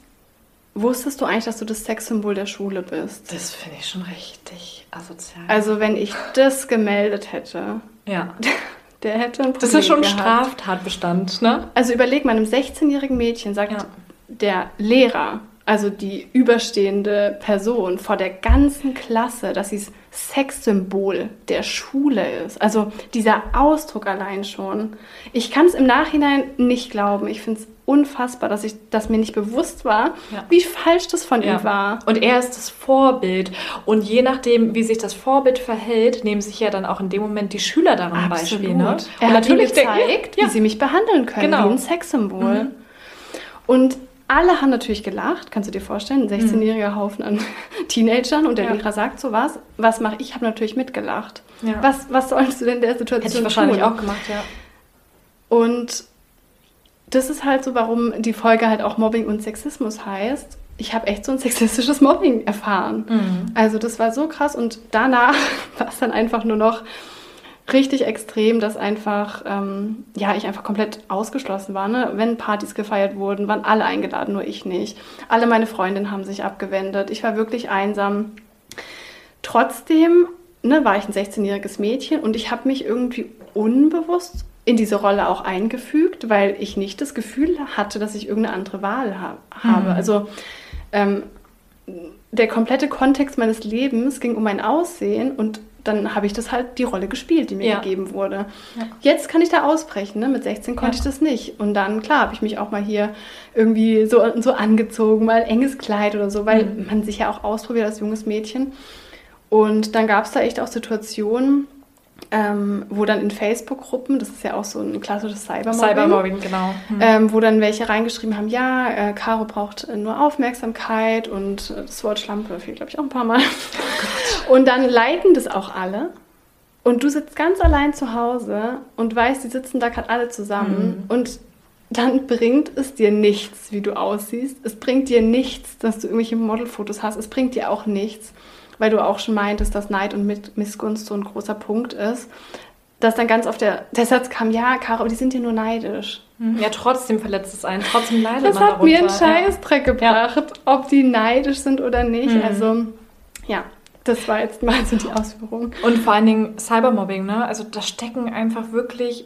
wusstest du eigentlich, dass du das Sexsymbol der Schule bist? Das finde ich schon richtig asozial. Also wenn ich das gemeldet hätte, ja. der hätte ein Problem Das ist schon ein Straftatbestand, ne? Also überleg mal, einem 16-jährigen Mädchen sagt ja der Lehrer, also die überstehende Person vor der ganzen Klasse, dass sie das Sexsymbol der Schule ist. Also dieser Ausdruck allein schon. Ich kann es im Nachhinein nicht glauben. Ich finde es unfassbar, dass ich, dass mir nicht bewusst war, ja. wie falsch das von ja. ihm war. Und er ist das Vorbild. Und je nachdem, wie sich das Vorbild verhält, nehmen sich ja dann auch in dem Moment die Schüler daran Beispiel. Ne? Er und hat natürlich gezeigt, ja. wie sie mich behandeln können, genau. wie ein Sexsymbol. Mhm. Und alle haben natürlich gelacht, kannst du dir vorstellen, ein 16-jähriger Haufen an *laughs* Teenagern und der ja. Lehrer sagt so was. Was mache ich? Ich habe natürlich mitgelacht. Ja. Was, was sollst du denn in der Situation Hätte ich wahrscheinlich tun? auch gemacht, ja. Und das ist halt so, warum die Folge halt auch Mobbing und Sexismus heißt. Ich habe echt so ein sexistisches Mobbing erfahren. Mhm. Also das war so krass und danach *laughs* war es dann einfach nur noch richtig extrem, dass einfach, ähm, ja, ich einfach komplett ausgeschlossen war. Ne? Wenn Partys gefeiert wurden, waren alle eingeladen, nur ich nicht. Alle meine Freundinnen haben sich abgewendet. Ich war wirklich einsam. Trotzdem ne, war ich ein 16-jähriges Mädchen und ich habe mich irgendwie unbewusst in diese Rolle auch eingefügt, weil ich nicht das Gefühl hatte, dass ich irgendeine andere Wahl ha habe. Mhm. Also ähm, der komplette Kontext meines Lebens ging um mein Aussehen und dann habe ich das halt die Rolle gespielt, die mir ja. gegeben wurde. Ja. Jetzt kann ich da ausbrechen, ne? mit 16 konnte ja. ich das nicht. Und dann, klar, habe ich mich auch mal hier irgendwie so, so angezogen, mal enges Kleid oder so, weil mhm. man sich ja auch ausprobiert als junges Mädchen. Und dann gab es da echt auch Situationen, ähm, wo dann in Facebook-Gruppen, das ist ja auch so ein klassisches Cybermobbing, Cybermobbing genau. Hm. Ähm, wo dann welche reingeschrieben haben, ja, äh, Caro braucht äh, nur Aufmerksamkeit und äh, das Wort Schlampe fehlt, glaube ich, auch ein paar Mal. Oh und dann liken das auch alle. Und du sitzt ganz allein zu Hause und weißt, die sitzen da gerade alle zusammen hm. und dann bringt es dir nichts, wie du aussiehst. Es bringt dir nichts, dass du irgendwelche Modelfotos hast. Es bringt dir auch nichts, weil du auch schon meintest, dass Neid und Missgunst so ein großer Punkt ist, dass dann ganz oft der, der Satz kam, ja, Caro, aber die sind dir nur neidisch. Mhm. Ja, trotzdem verletzt es einen, trotzdem leidet das man Das hat mir einen Scheißdreck ja. gebracht, ja. ob die neidisch sind oder nicht. Mhm. Also, ja, das war jetzt mal so die Ausführung. Und vor allen Dingen Cybermobbing, ne? Also da stecken einfach wirklich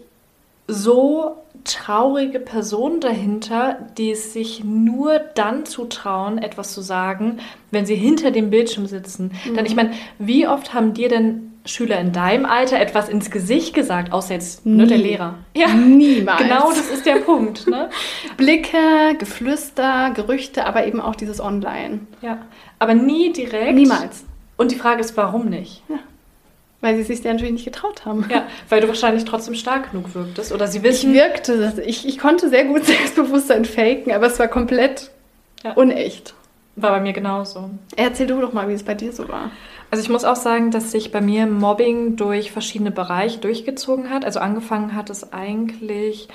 so traurige Personen dahinter, die es sich nur dann zutrauen, etwas zu sagen, wenn sie hinter dem Bildschirm sitzen. Mhm. Denn ich meine, wie oft haben dir denn Schüler in deinem Alter etwas ins Gesicht gesagt, außer jetzt nur der Lehrer? Ja, niemals. Genau, das ist der Punkt. Ne? *laughs* Blicke, Geflüster, Gerüchte, aber eben auch dieses Online. Ja, aber nie direkt. Niemals. Und die Frage ist, warum nicht? Ja. Weil sie sich natürlich nicht getraut haben. Ja, weil du wahrscheinlich trotzdem stark genug wirktest. Oder sie wissen. Ich wirkte, ich, ich konnte sehr gut *laughs* Selbstbewusstsein faken, aber es war komplett ja. unecht. War bei mir genauso. Erzähl du doch mal, wie es bei dir so war. Also ich muss auch sagen, dass sich bei mir Mobbing durch verschiedene Bereiche durchgezogen hat. Also angefangen hat es eigentlich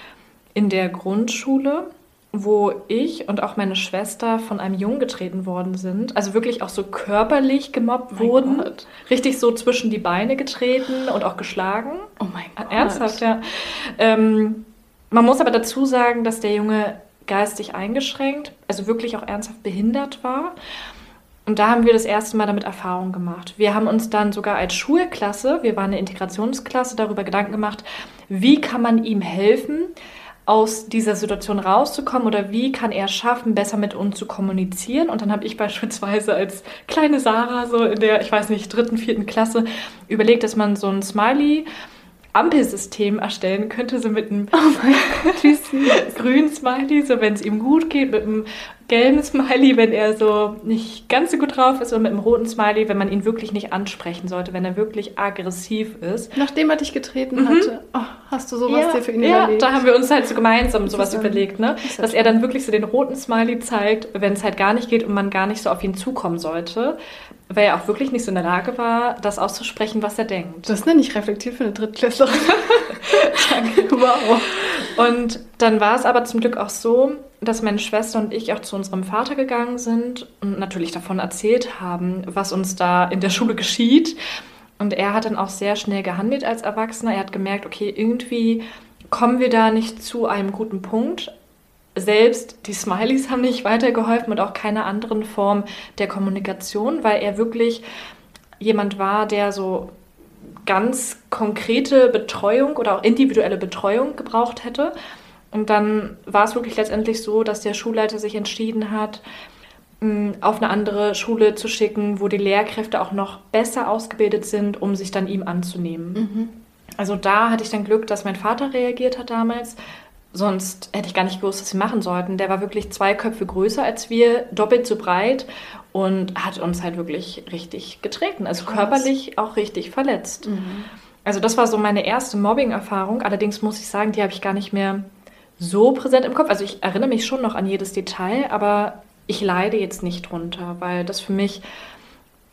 in der Grundschule wo ich und auch meine Schwester von einem Jungen getreten worden sind. Also wirklich auch so körperlich gemobbt mein wurden. Gott. Richtig so zwischen die Beine getreten und auch geschlagen. Oh mein Gott. Ernsthaft, ja. Ähm, man muss aber dazu sagen, dass der Junge geistig eingeschränkt, also wirklich auch ernsthaft behindert war. Und da haben wir das erste Mal damit Erfahrung gemacht. Wir haben uns dann sogar als Schulklasse, wir waren eine Integrationsklasse, darüber Gedanken gemacht, wie kann man ihm helfen, aus dieser Situation rauszukommen oder wie kann er schaffen, besser mit uns zu kommunizieren. Und dann habe ich beispielsweise als kleine Sarah so in der, ich weiß nicht, dritten, vierten Klasse überlegt, dass man so ein Smiley Ampelsystem erstellen könnte, so mit einem oh *laughs* grünen Smiley, so wenn es ihm gut geht, mit einem gelben Smiley, wenn er so nicht ganz so gut drauf ist, und mit einem roten Smiley, wenn man ihn wirklich nicht ansprechen sollte, wenn er wirklich aggressiv ist. Nachdem er dich getreten mhm. hatte, oh, hast du sowas ja, dir für ihn ja, überlegt? Ja, da haben wir uns halt so gemeinsam sowas überlegt, ne? Das dass er dann wirklich so den roten Smiley zeigt, wenn es halt gar nicht geht und man gar nicht so auf ihn zukommen sollte weil er auch wirklich nicht so in der Lage war, das auszusprechen, was er denkt. Das nenne ich reflektiert für eine Drittklässlerin. *laughs* Danke. Wow. Und dann war es aber zum Glück auch so, dass meine Schwester und ich auch zu unserem Vater gegangen sind und natürlich davon erzählt haben, was uns da in der Schule geschieht. Und er hat dann auch sehr schnell gehandelt als Erwachsener. Er hat gemerkt, okay, irgendwie kommen wir da nicht zu einem guten Punkt. Selbst die Smileys haben nicht weitergeholfen und auch keine anderen Form der Kommunikation, weil er wirklich jemand war, der so ganz konkrete Betreuung oder auch individuelle Betreuung gebraucht hätte. Und dann war es wirklich letztendlich so, dass der Schulleiter sich entschieden hat, auf eine andere Schule zu schicken, wo die Lehrkräfte auch noch besser ausgebildet sind, um sich dann ihm anzunehmen. Mhm. Also da hatte ich dann Glück, dass mein Vater reagiert hat damals. Sonst hätte ich gar nicht gewusst, was wir machen sollten. Der war wirklich zwei Köpfe größer als wir, doppelt so breit und hat uns halt wirklich richtig getreten. Also Krass. körperlich auch richtig verletzt. Mhm. Also das war so meine erste Mobbing-Erfahrung. Allerdings muss ich sagen, die habe ich gar nicht mehr so präsent im Kopf. Also ich erinnere mich schon noch an jedes Detail, aber ich leide jetzt nicht drunter, weil das für mich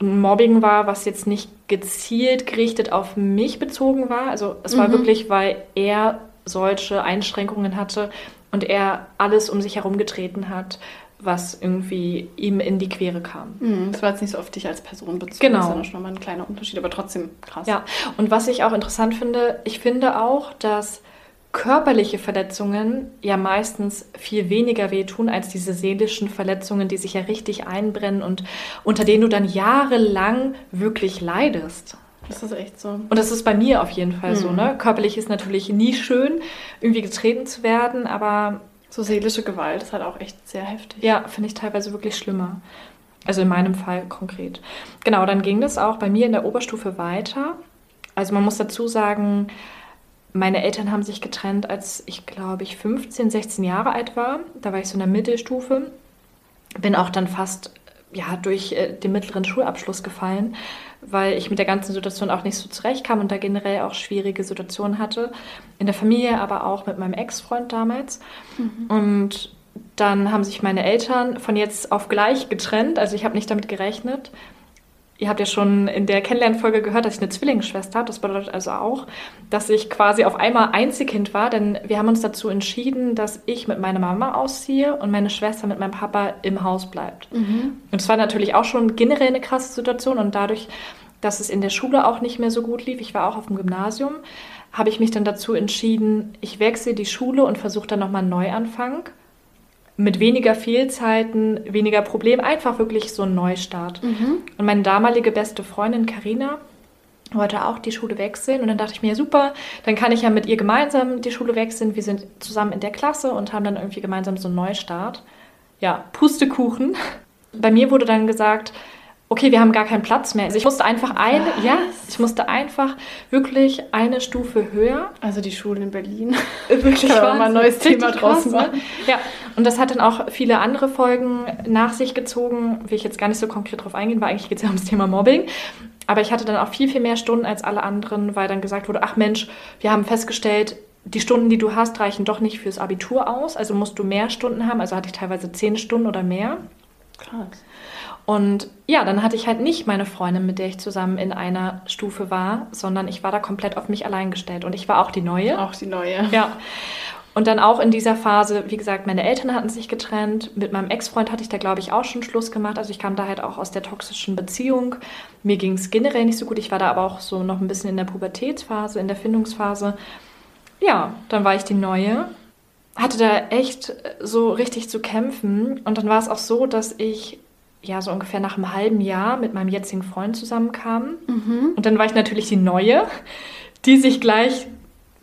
ein Mobbing war, was jetzt nicht gezielt gerichtet auf mich bezogen war. Also es war mhm. wirklich, weil er solche Einschränkungen hatte und er alles um sich herum getreten hat, was irgendwie ihm in die Quere kam. Mhm, das war jetzt nicht so auf dich als Person bezogen. Genau. Das ist ja schon mal ein kleiner Unterschied, aber trotzdem krass. Ja, und was ich auch interessant finde, ich finde auch, dass körperliche Verletzungen ja meistens viel weniger wehtun als diese seelischen Verletzungen, die sich ja richtig einbrennen und unter denen du dann jahrelang wirklich leidest. Das ist echt so. Und das ist bei mir auf jeden Fall mhm. so. Ne? Körperlich ist natürlich nie schön, irgendwie getreten zu werden, aber. So seelische Gewalt ist halt auch echt sehr heftig. Ja, finde ich teilweise wirklich schlimmer. Also in meinem Fall konkret. Genau, dann ging das auch bei mir in der Oberstufe weiter. Also man muss dazu sagen, meine Eltern haben sich getrennt, als ich, glaube ich, 15, 16 Jahre alt war. Da war ich so in der Mittelstufe. Bin auch dann fast ja, durch äh, den mittleren Schulabschluss gefallen, weil ich mit der ganzen Situation auch nicht so zurechtkam und da generell auch schwierige Situationen hatte. In der Familie, aber auch mit meinem Ex-Freund damals. Mhm. Und dann haben sich meine Eltern von jetzt auf gleich getrennt. Also ich habe nicht damit gerechnet. Ihr habt ja schon in der Kennenlernfolge gehört, dass ich eine Zwillingsschwester habe. Das bedeutet also auch, dass ich quasi auf einmal Einzelkind war, denn wir haben uns dazu entschieden, dass ich mit meiner Mama ausziehe und meine Schwester mit meinem Papa im Haus bleibt. Mhm. Und es war natürlich auch schon generell eine krasse Situation und dadurch, dass es in der Schule auch nicht mehr so gut lief, ich war auch auf dem Gymnasium, habe ich mich dann dazu entschieden, ich wechsle die Schule und versuche dann nochmal einen Neuanfang mit weniger Fehlzeiten, weniger Problem, einfach wirklich so ein Neustart. Mhm. Und meine damalige beste Freundin Karina wollte auch die Schule wechseln und dann dachte ich mir, super, dann kann ich ja mit ihr gemeinsam die Schule wechseln. Wir sind zusammen in der Klasse und haben dann irgendwie gemeinsam so einen Neustart. Ja, Pustekuchen. Bei mir wurde dann gesagt, okay, wir haben gar keinen Platz mehr. Also ich musste einfach eine, Was? ja, ich musste einfach wirklich eine Stufe höher. Also die Schulen in Berlin. *laughs* Wirklich Kann mal ein neues Thema draus machen. Ne? Ja, und das hat dann auch viele andere Folgen nach sich gezogen, will ich jetzt gar nicht so konkret drauf eingehen, weil eigentlich geht es ja ums Thema Mobbing. Aber ich hatte dann auch viel, viel mehr Stunden als alle anderen, weil dann gesagt wurde, ach Mensch, wir haben festgestellt, die Stunden, die du hast, reichen doch nicht fürs Abitur aus. Also musst du mehr Stunden haben. Also hatte ich teilweise zehn Stunden oder mehr. Krass. Und ja, dann hatte ich halt nicht meine Freundin, mit der ich zusammen in einer Stufe war, sondern ich war da komplett auf mich allein gestellt. Und ich war auch die Neue. Auch die Neue. Ja. Und dann auch in dieser Phase, wie gesagt, meine Eltern hatten sich getrennt. Mit meinem Ex-Freund hatte ich da, glaube ich, auch schon Schluss gemacht. Also ich kam da halt auch aus der toxischen Beziehung. Mir ging es generell nicht so gut. Ich war da aber auch so noch ein bisschen in der Pubertätsphase, in der Findungsphase. Ja, dann war ich die Neue. Hatte da echt so richtig zu kämpfen. Und dann war es auch so, dass ich ja so ungefähr nach einem halben Jahr mit meinem jetzigen Freund zusammenkam. Mhm. Und dann war ich natürlich die Neue, die sich gleich,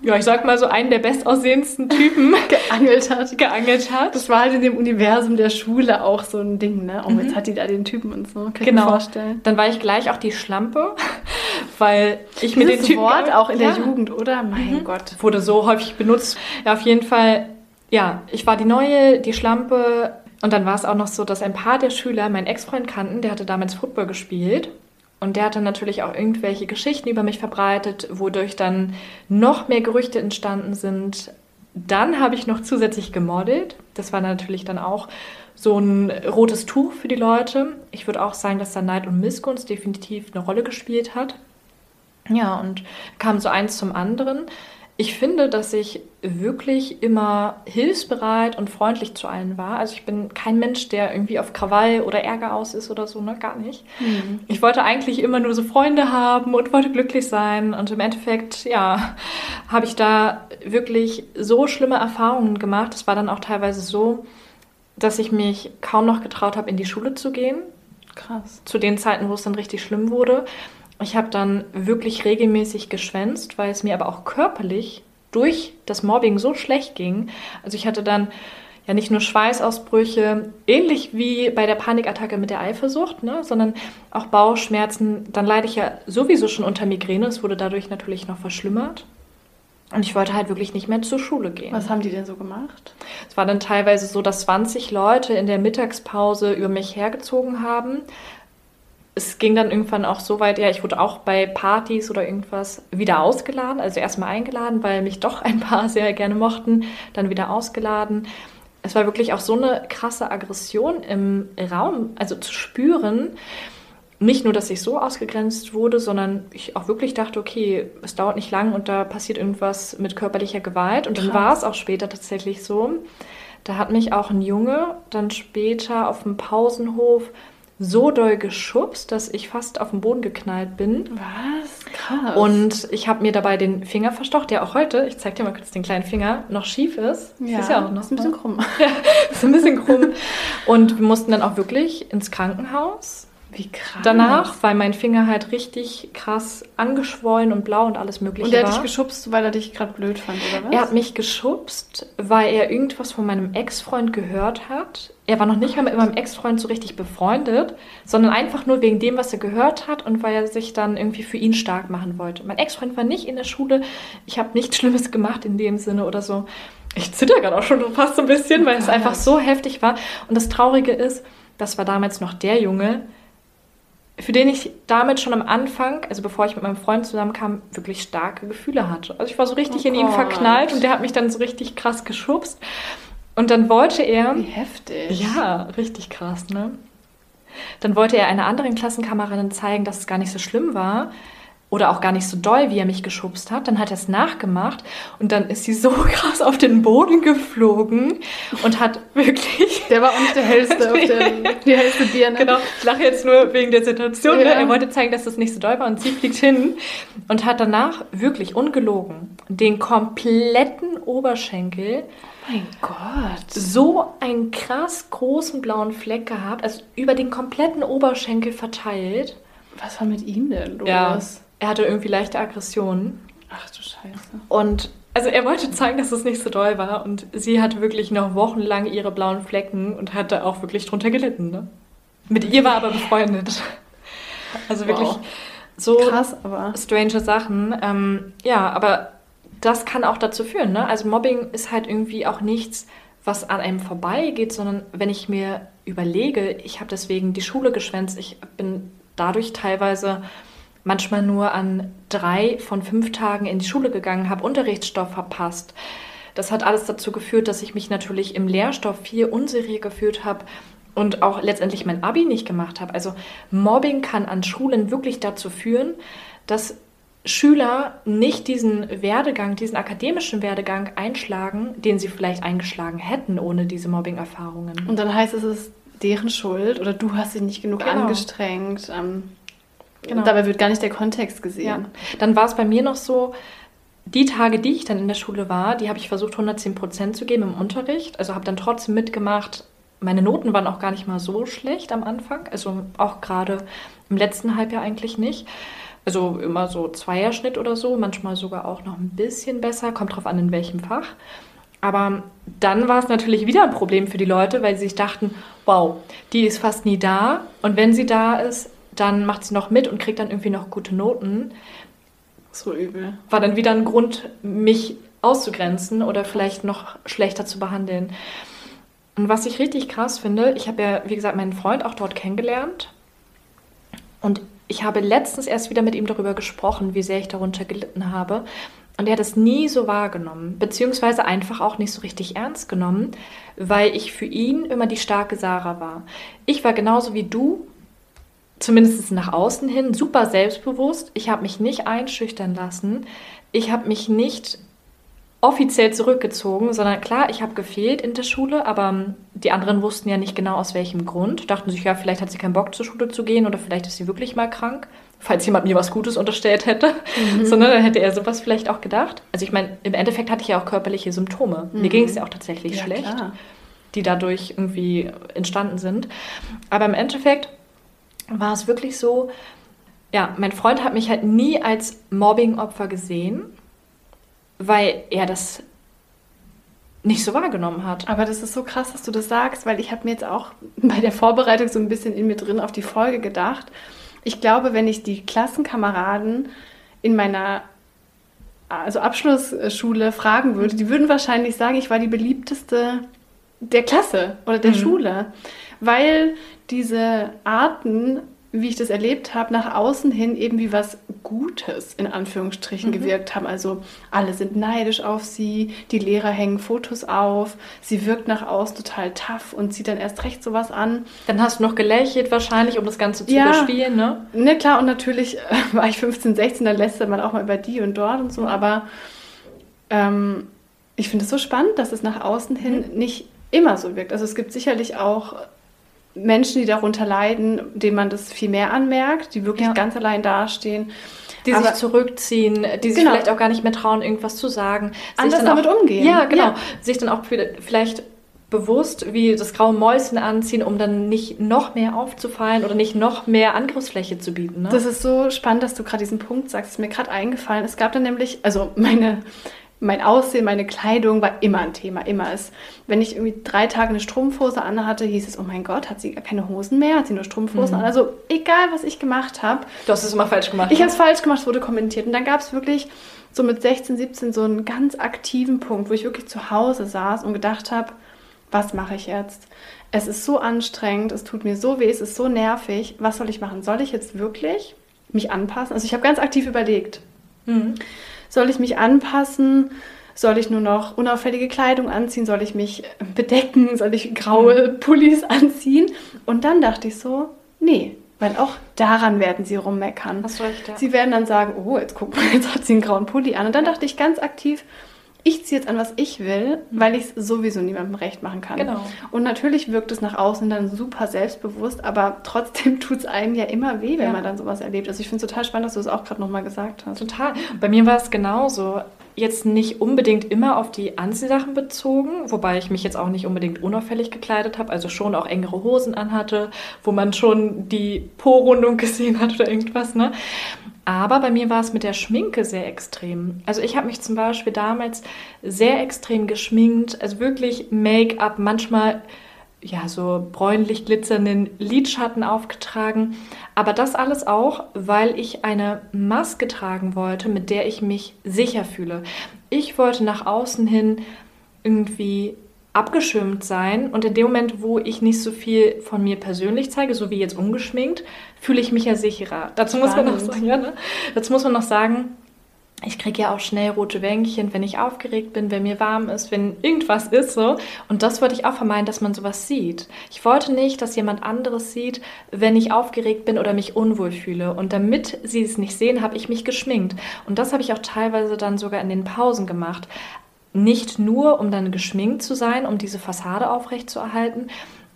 ja, ich sag mal so einen der bestaussehendsten Typen *laughs* geangelt hat. geangelt hat. Das war halt in dem Universum der Schule auch so ein Ding, ne? Oh, mhm. jetzt hat die da den Typen und so. Kann genau. ich mir vorstellen. Dann war ich gleich auch die Schlampe, *laughs* weil ich mir den Typen. Wort auch in ja. der Jugend, oder? Mein mhm. Gott. Wurde so häufig benutzt. Ja, auf jeden Fall. Ja, ich war die Neue, die Schlampe, und dann war es auch noch so, dass ein paar der Schüler meinen Ex-Freund kannten, der hatte damals Football gespielt. Und der hatte natürlich auch irgendwelche Geschichten über mich verbreitet, wodurch dann noch mehr Gerüchte entstanden sind. Dann habe ich noch zusätzlich gemodelt. Das war natürlich dann auch so ein rotes Tuch für die Leute. Ich würde auch sagen, dass da Neid und Missgunst definitiv eine Rolle gespielt hat. Ja, und kam so eins zum anderen. Ich finde, dass ich wirklich immer hilfsbereit und freundlich zu allen war. Also ich bin kein Mensch, der irgendwie auf Krawall oder Ärger aus ist oder so, ne? Gar nicht. Mhm. Ich wollte eigentlich immer nur so Freunde haben und wollte glücklich sein. Und im Endeffekt, ja, habe ich da wirklich so schlimme Erfahrungen gemacht. Es war dann auch teilweise so, dass ich mich kaum noch getraut habe, in die Schule zu gehen. Krass. Zu den Zeiten, wo es dann richtig schlimm wurde. Ich habe dann wirklich regelmäßig geschwänzt, weil es mir aber auch körperlich durch das Mobbing so schlecht ging. Also ich hatte dann ja nicht nur Schweißausbrüche, ähnlich wie bei der Panikattacke mit der Eifersucht, ne, sondern auch Bauchschmerzen. Dann leide ich ja sowieso schon unter Migräne. Es wurde dadurch natürlich noch verschlimmert. Und ich wollte halt wirklich nicht mehr zur Schule gehen. Was haben die denn so gemacht? Es war dann teilweise so, dass 20 Leute in der Mittagspause über mich hergezogen haben, es ging dann irgendwann auch so weit, ja, ich wurde auch bei Partys oder irgendwas wieder ausgeladen. Also erstmal eingeladen, weil mich doch ein paar sehr gerne mochten, dann wieder ausgeladen. Es war wirklich auch so eine krasse Aggression im Raum, also zu spüren. Nicht nur, dass ich so ausgegrenzt wurde, sondern ich auch wirklich dachte, okay, es dauert nicht lang und da passiert irgendwas mit körperlicher Gewalt. Und dann war es auch später tatsächlich so. Da hat mich auch ein Junge dann später auf dem Pausenhof so doll geschubst, dass ich fast auf den Boden geknallt bin. Was? Krass. Und ich habe mir dabei den Finger verstocht, der auch heute, ich zeig dir mal kurz den kleinen Finger, noch schief ist. Ja, ist ja auch noch ist ein bisschen krumm. *laughs* ist ein bisschen krumm. Und wir mussten dann auch wirklich ins Krankenhaus Wie krass. Danach, weil mein Finger halt richtig krass angeschwollen und blau und alles mögliche Und er hat war. dich geschubst, weil er dich gerade blöd fand, oder was? Er hat mich geschubst, weil er irgendwas von meinem Ex-Freund gehört hat. Er war noch nicht mal mit meinem Ex-Freund so richtig befreundet, sondern einfach nur wegen dem, was er gehört hat und weil er sich dann irgendwie für ihn stark machen wollte. Mein Ex-Freund war nicht in der Schule. Ich habe nichts Schlimmes gemacht in dem Sinne oder so. Ich zitter gerade auch schon fast so ein bisschen, weil es einfach so heftig war. Und das Traurige ist, das war damals noch der Junge, für den ich damit schon am Anfang, also bevor ich mit meinem Freund zusammenkam, wirklich starke Gefühle hatte. Also ich war so richtig Oh in ihn Gott. verknallt und der hat mich dann so richtig krass geschubst. Und dann wollte er, Wie heftig. ja, richtig krass, ne? Dann wollte er einer anderen Klassenkameradin zeigen, dass es gar nicht so schlimm war oder auch gar nicht so doll, wie er mich geschubst hat. Dann hat er es nachgemacht und dann ist sie so *laughs* krass auf den Boden geflogen und hat wirklich Der war auch nicht der hellste auf den, *laughs* die hellste Birne. Genau, ich lache jetzt nur wegen der Situation. Ne? Ja. Er wollte zeigen, dass das nicht so doll war und sie fliegt hin und hat danach wirklich ungelogen den kompletten Oberschenkel Mein Gott. so einen krass großen blauen Fleck gehabt, also über den kompletten Oberschenkel verteilt. Was war mit ihm denn los? Er hatte irgendwie leichte Aggressionen Ach du Scheiße. und also er wollte zeigen, dass es nicht so doll war und sie hatte wirklich noch wochenlang ihre blauen Flecken und hatte auch wirklich drunter gelitten. Ne? Mit ihr war aber befreundet. *laughs* Also wirklich Wow. so Krass, aber. strange Sachen. Ähm, ja, aber das kann auch dazu führen. Ne? Also Mobbing ist halt irgendwie auch nichts, was an einem vorbeigeht, sondern wenn ich mir überlege, ich habe deswegen die Schule geschwänzt, ich bin dadurch teilweise manchmal nur an drei von fünf Tagen in die Schule gegangen, habe Unterrichtsstoff verpasst. Das hat alles dazu geführt, dass ich mich natürlich im Lehrstoff viel unsicher gefühlt habe und auch letztendlich mein Abi nicht gemacht habe. Also Mobbing kann an Schulen wirklich dazu führen, dass Schüler nicht diesen Werdegang, diesen akademischen Werdegang einschlagen, den sie vielleicht eingeschlagen hätten ohne diese Mobbing-Erfahrungen. Und dann heißt es, es ist deren Schuld oder du hast dich nicht genug Genau. angestrengt. Ähm, Genau. Dabei wird gar nicht der Kontext Ja. gesehen. Dann war es bei mir noch so, die Tage, die ich dann in der Schule war, die habe ich versucht 110 Prozent zu geben im Unterricht. Also habe dann trotzdem mitgemacht. Meine Noten waren auch gar nicht mal so schlecht am Anfang. Also auch gerade im letzten Halbjahr eigentlich nicht. Also immer so Zweierschnitt oder so, manchmal sogar auch noch ein bisschen besser. Kommt drauf an, in welchem Fach. Aber dann war es natürlich wieder ein Problem für die Leute, weil sie sich dachten, wow, die ist fast nie da. Und wenn sie da ist, dann macht sie noch mit und kriegt dann irgendwie noch gute Noten So übel. war dann wieder ein Grund, mich auszugrenzen oder vielleicht noch schlechter zu behandeln. Und was ich richtig krass finde, ich habe ja, wie gesagt, meinen Freund auch dort kennengelernt. Und ich habe letztens erst wieder mit ihm darüber gesprochen, wie sehr ich darunter gelitten habe. Und er hat es nie so wahrgenommen, beziehungsweise einfach auch nicht so richtig ernst genommen, weil ich für ihn immer die starke Sarah war. Ich war genauso wie du, zumindest nach außen hin, super selbstbewusst. Ich habe mich nicht einschüchtern lassen. Ich habe mich nicht offiziell zurückgezogen, sondern klar, ich habe gefehlt in der Schule, aber ähm, die anderen wussten ja nicht genau aus welchem Grund. Dachten sich, ja, vielleicht hat sie keinen Bock zur Schule zu gehen oder vielleicht ist sie wirklich mal krank, falls jemand mir was Gutes unterstellt hätte. *laughs* Sondern dann hätte er sowas vielleicht auch gedacht. Also ich meine, im Endeffekt hatte ich ja auch körperliche Symptome. Mir ging es ja auch tatsächlich Ja, schlecht klar. die dadurch irgendwie entstanden sind. Aber im Endeffekt war es wirklich so, ja, mein Freund hat mich halt nie als Mobbing-Opfer gesehen, weil er das nicht so wahrgenommen hat. Aber das ist so krass, dass du das sagst, weil ich habe mir jetzt auch *laughs* bei der Vorbereitung so ein bisschen in mir drin auf die Folge gedacht. Ich glaube, wenn ich die Klassenkameraden in meiner also Abschlussschule fragen würde, die würden wahrscheinlich sagen, ich war die beliebteste der Klasse oder der Mhm. Schule, weil diese Arten, wie ich das erlebt habe, nach außen hin eben wie was Gutes in Anführungsstrichen Mhm. gewirkt haben. Also alle sind neidisch auf sie, die Lehrer hängen Fotos auf, sie wirkt nach außen total tough und zieht dann erst recht sowas an. Dann hast du noch gelächelt wahrscheinlich, um das Ganze zu Ja. überspielen, ne? Ne, klar, und natürlich äh, war ich 15, 16, dann lästert man auch mal über die und dort und so, aber ähm, ich finde es so spannend, dass es nach außen hin nicht immer so wirkt. Also es gibt sicherlich auch Menschen, die darunter leiden, denen man das viel mehr anmerkt, die wirklich Ja. ganz allein dastehen. Die Aber- sich zurückziehen, die sich Genau. vielleicht auch gar nicht mehr trauen, irgendwas zu sagen. Sich Anders dann damit auch, umgehen. Ja, genau. Ja. Sich dann auch vielleicht bewusst wie das graue Mäuschen anziehen, um dann nicht noch mehr aufzufallen oder nicht noch mehr Angriffsfläche zu bieten. Ne? Das ist so spannend, dass du gerade diesen Punkt sagst. Es ist mir gerade eingefallen. Es gab dann nämlich, also meine, mein Aussehen, meine Kleidung war immer ein Thema, immer. Es, wenn ich irgendwie drei Tage eine Strumpfhose anhatte, hieß es, oh mein Gott, hat sie gar keine Hosen mehr, hat sie nur Strumpfhosen mhm. an. Also egal, was ich gemacht habe. Du hast es immer falsch gemacht. Ich ne? habe es falsch gemacht, es wurde kommentiert. Und dann gab es wirklich so mit 16, 17 so einen ganz aktiven Punkt, wo ich wirklich zu Hause saß und gedacht habe, was mache ich jetzt? Es ist so anstrengend, es tut mir so weh, es ist so nervig. Was soll ich machen? Soll ich jetzt wirklich mich anpassen? Also ich habe ganz aktiv überlegt. Mhm. Soll ich mich anpassen? Soll ich nur noch unauffällige Kleidung anziehen? Soll ich mich bedecken? Soll ich graue mhm. Pullis anziehen? Und dann dachte ich so, nee, weil auch daran werden sie rummeckern. Hast recht, ja. Sie werden dann sagen, oh, jetzt guck mal, jetzt hat sie einen grauen Pulli an. Und dann dachte ich ganz aktiv, ich ziehe jetzt an, was ich will, weil ich es sowieso niemandem recht machen kann. Genau. Und natürlich wirkt es nach außen dann super selbstbewusst, aber trotzdem *laughs* tut es einem ja immer weh, wenn ja. man dann sowas erlebt. Also ich finde es total spannend, dass du es auch gerade nochmal gesagt hast. Total. Bei mir war es genauso. Jetzt nicht unbedingt immer auf die Anziehsachen bezogen, wobei ich mich jetzt auch nicht unbedingt unauffällig gekleidet habe, also schon auch engere Hosen anhatte, wo man schon die Po-Rundung *laughs* gesehen hat oder irgendwas, ne? Aber bei mir war es mit der Schminke sehr extrem. Also ich habe mich zum Beispiel damals sehr extrem geschminkt, also wirklich Make-up, manchmal ja so bräunlich glitzernden Lidschatten aufgetragen. Aber das alles auch, weil ich eine Maske tragen wollte, mit der ich mich sicher fühle. Ich wollte nach außen hin irgendwie abgeschirmt sein. Und in dem Moment, wo ich nicht so viel von mir persönlich zeige, so wie jetzt ungeschminkt, fühle ich mich ja sicherer. Dazu muss man noch sagen, ja, ne? Dazu muss man noch sagen, ich kriege ja auch schnell rote Wänkchen, wenn ich aufgeregt bin, wenn mir warm ist, wenn irgendwas ist so. Und das wollte ich auch vermeiden, dass man sowas sieht. Ich wollte nicht, dass jemand anderes sieht, wenn ich aufgeregt bin oder mich unwohl fühle. Und damit sie es nicht sehen, habe ich mich geschminkt. Und das habe ich auch teilweise dann sogar in den Pausen gemacht nicht nur, um dann geschminkt zu sein, um diese Fassade aufrechtzuerhalten,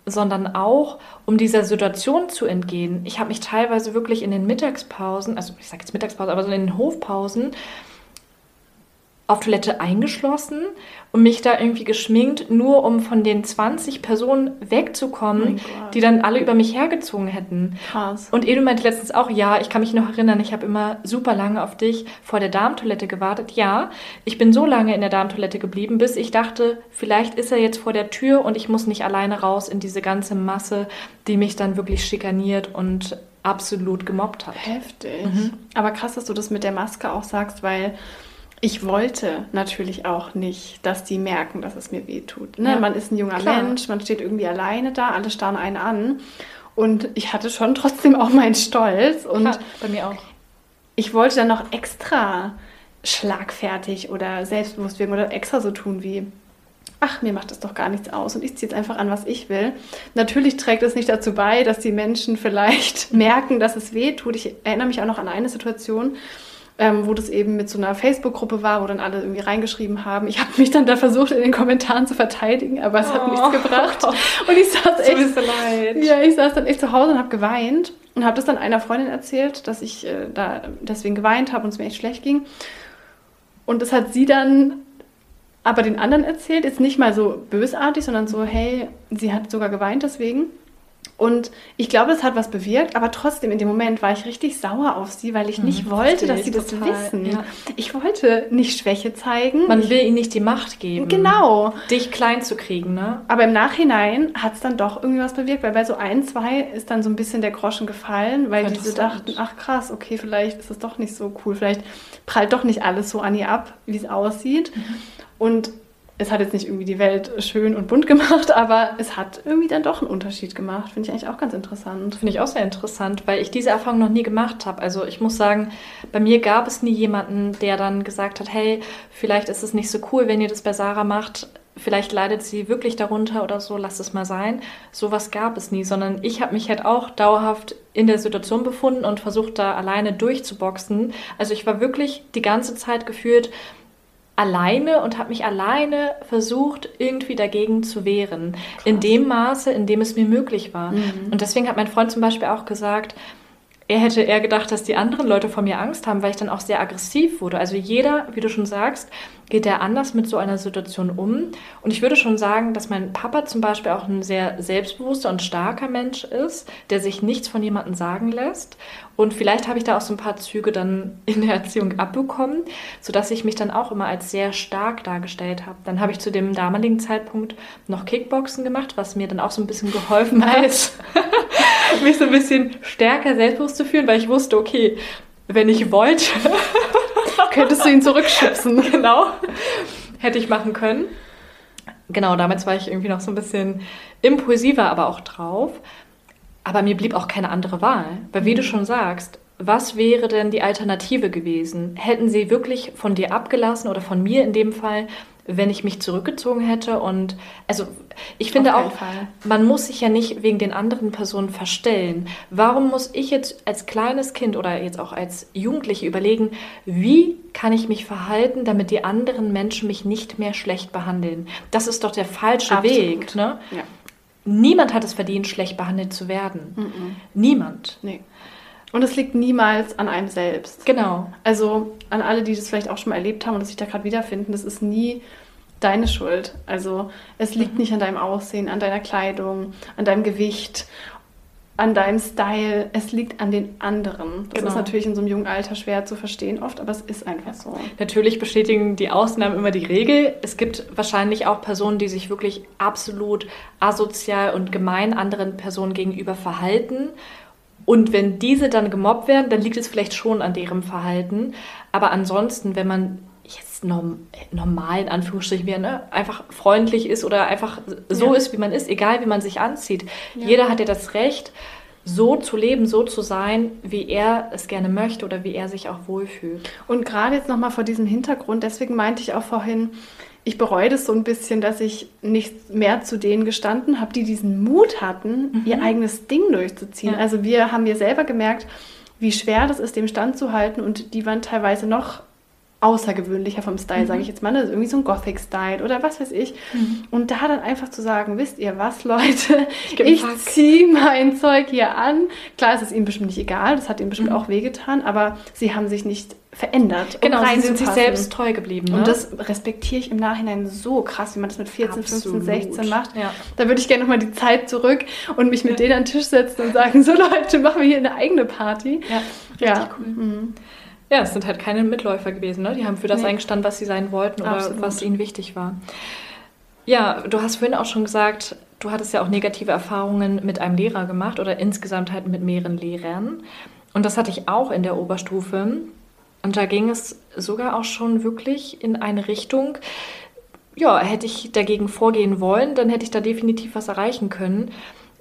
sondern auch, um dieser Situation zu entgehen. Ich habe mich teilweise wirklich in den Mittagspausen, also ich sage jetzt Mittagspause, aber so in den Hofpausen, auf Toilette eingeschlossen und mich da irgendwie geschminkt, nur um von den 20 Personen wegzukommen, oh die dann alle über mich hergezogen hätten. Krass. Und Edu meinte letztens auch, ja, ich kann mich noch erinnern, ich habe immer super lange auf dich vor der Darmtoilette gewartet. Ja, ich bin so lange in der Darmtoilette geblieben, bis ich dachte, vielleicht ist er jetzt vor der Tür und ich muss nicht alleine raus in diese ganze Masse, die mich dann wirklich schikaniert und absolut gemobbt hat. Heftig. Mhm. Aber krass, dass du das mit der Maske auch sagst, weil ich wollte natürlich auch nicht, dass die merken, dass es mir weh tut. Ne? Ja, man ist ein junger klar. Mensch, man steht irgendwie alleine da, alle starren einen an. Und ich hatte schon trotzdem auch meinen Stolz. Und klar, bei mir auch. Ich wollte dann noch extra schlagfertig oder selbstbewusst wirken oder extra so tun wie, ach, mir macht das doch gar nichts aus und ich ziehe jetzt einfach an, was ich will. Natürlich trägt es nicht dazu bei, dass die Menschen vielleicht *laughs* merken, dass es weh tut. Ich erinnere mich auch noch an eine Situation, ähm, wo das eben mit so einer Facebook-Gruppe war, wo dann alle irgendwie reingeschrieben haben. Ich habe mich dann da versucht, in den Kommentaren zu verteidigen, aber es oh. hat nichts gebracht. Und ich saß echt, leid. ja, ich saß dann echt zu Hause und habe geweint und habe das dann einer Freundin erzählt, dass ich äh, da deswegen geweint habe und es mir echt schlecht ging. Und das hat sie dann aber den anderen erzählt, jetzt nicht mal so bösartig, sondern so, hey, sie hat sogar geweint deswegen. Und ich glaube, es hat was bewirkt, aber trotzdem in dem Moment war ich richtig sauer auf sie, weil ich nicht mhm, wollte, dass sie das total, wissen. Ja. Ich wollte nicht Schwäche zeigen. Man will ihnen nicht die Macht geben. Genau. Dich klein zu kriegen, ne? Aber im Nachhinein hat es dann doch irgendwie was bewirkt, weil bei so ein, zwei ist dann so ein bisschen der Groschen gefallen, weil diese dachten, ach krass, okay, vielleicht ist es doch nicht so cool, vielleicht prallt doch nicht alles so an ihr ab, wie es aussieht. Mhm. Und es hat jetzt nicht irgendwie die Welt schön und bunt gemacht, aber es hat irgendwie dann doch einen Unterschied gemacht. Finde ich eigentlich auch ganz interessant. Finde ich auch sehr interessant, weil ich diese Erfahrung noch nie gemacht habe. Also ich muss sagen, bei mir gab es nie jemanden, der dann gesagt hat, hey, vielleicht ist es nicht so cool, wenn ihr das bei Sarah macht. Vielleicht leidet sie wirklich darunter oder so, lasst es mal sein. Sowas gab es nie, sondern ich habe mich halt auch dauerhaft in der Situation befunden und versucht, da alleine durchzuboxen. Also ich war wirklich die ganze Zeit gefühlt alleine und habe mich alleine versucht, irgendwie dagegen zu wehren. Krass. In dem Maße, in dem es mir möglich war. Mhm. Und deswegen hat mein Freund zum Beispiel auch gesagt, er hätte eher gedacht, dass die anderen Leute vor mir Angst haben, weil ich dann auch sehr aggressiv wurde. Also jeder, wie du schon sagst, geht er anders mit so einer Situation um. Und ich würde schon sagen, dass mein Papa zum Beispiel auch ein sehr selbstbewusster und starker Mensch ist, der sich nichts von jemandem sagen lässt. Und vielleicht habe ich da auch so ein paar Züge dann in der Erziehung abbekommen, sodass ich mich dann auch immer als sehr stark dargestellt habe. Dann habe ich zu dem damaligen Zeitpunkt noch Kickboxen gemacht, was mir dann auch so ein bisschen geholfen hat, *laughs* *laughs* *laughs* mich so ein bisschen stärker selbstbewusst zu fühlen, weil ich wusste, okay, wenn ich wollte, *laughs* könntest du ihn zurückschubsen. *laughs* genau. Hätte ich machen können. Genau, damals war ich irgendwie noch so ein bisschen impulsiver, aber auch drauf. Aber mir blieb auch keine andere Wahl. Weil, wie du mhm. schon sagst, was wäre denn die Alternative gewesen? Hätten sie wirklich von dir abgelassen oder von mir in dem Fall wenn ich mich zurückgezogen hätte. Und also ich finde auch, Fall. man muss sich ja nicht wegen den anderen Personen verstellen. Warum muss ich jetzt als kleines Kind oder jetzt auch als Jugendliche überlegen, wie kann ich mich verhalten, damit die anderen Menschen mich nicht mehr schlecht behandeln? Das ist doch der falsche Absolut. Weg. Ne? Ja. Niemand hat es verdient, schlecht behandelt zu werden. Mm -mm. Niemand. Nee. Und es liegt niemals an einem selbst. Genau. Also an alle, die das vielleicht auch schon mal erlebt haben und sich da gerade wiederfinden, das ist nie deine Schuld. Also es liegt mhm. nicht an deinem Aussehen, an deiner Kleidung, an deinem Gewicht, an deinem Style. Es liegt an den anderen. Das genau. ist natürlich in so einem jungen Alter schwer zu verstehen oft, aber es ist einfach so. Natürlich bestätigen die Ausnahmen immer die Regel. Es gibt wahrscheinlich auch Personen, die sich wirklich absolut asozial und gemein anderen Personen gegenüber verhalten und wenn diese dann gemobbt werden, dann liegt es vielleicht schon an deren Verhalten. Aber ansonsten, wenn man jetzt norm, normal in Anführungsstrichen wäre, ne? einfach freundlich ist oder einfach so ja. ist, wie man ist, egal wie man sich anzieht. Ja. Jeder hat ja das Recht, so zu leben, so zu sein, wie er es gerne möchte oder wie er sich auch wohlfühlt. Und gerade jetzt nochmal vor diesem Hintergrund, deswegen meinte ich auch vorhin, ich bereue das so ein bisschen, dass ich nicht mehr zu denen gestanden habe, die diesen Mut hatten, mhm. ihr eigenes Ding durchzuziehen. Ja. Also wir haben mir selber gemerkt, wie schwer das ist, dem Stand zu halten und die waren teilweise noch außergewöhnlicher vom Style, mhm. sage ich jetzt mal. Das ist irgendwie so ein Gothic-Style oder was weiß ich. Mhm. Und da dann einfach zu sagen, wisst ihr was, *laughs* Leute, ich, ich ziehe mein Zeug hier an. Klar ist es ihnen bestimmt nicht egal, das hat ihnen bestimmt mhm. auch wehgetan, aber sie haben sich nicht verändert. Genau, um sie sind sich selbst treu geblieben. Ne? Und das respektiere ich im Nachhinein so krass, wie man das mit 14, Absolut. 15, 16 macht. Ja. Da würde ich gerne nochmal die Zeit zurück und mich mit ja. denen an den Tisch setzen und sagen, *laughs* so Leute, machen wir hier eine eigene Party. Ja, richtig ja. cool. Ja, es sind halt keine Mitläufer gewesen. Ne? Die haben für das nee. eingestanden, was sie sein wollten oder Absolut. was ihnen wichtig war. Ja, du hast vorhin auch schon gesagt, du hattest ja auch negative Erfahrungen mit einem Lehrer gemacht oder insgesamt halt mit mehreren Lehrern. Und das hatte ich auch in der Oberstufe. Und da ging es sogar auch schon wirklich in eine Richtung, ja, hätte ich dagegen vorgehen wollen, dann hätte ich da definitiv was erreichen können.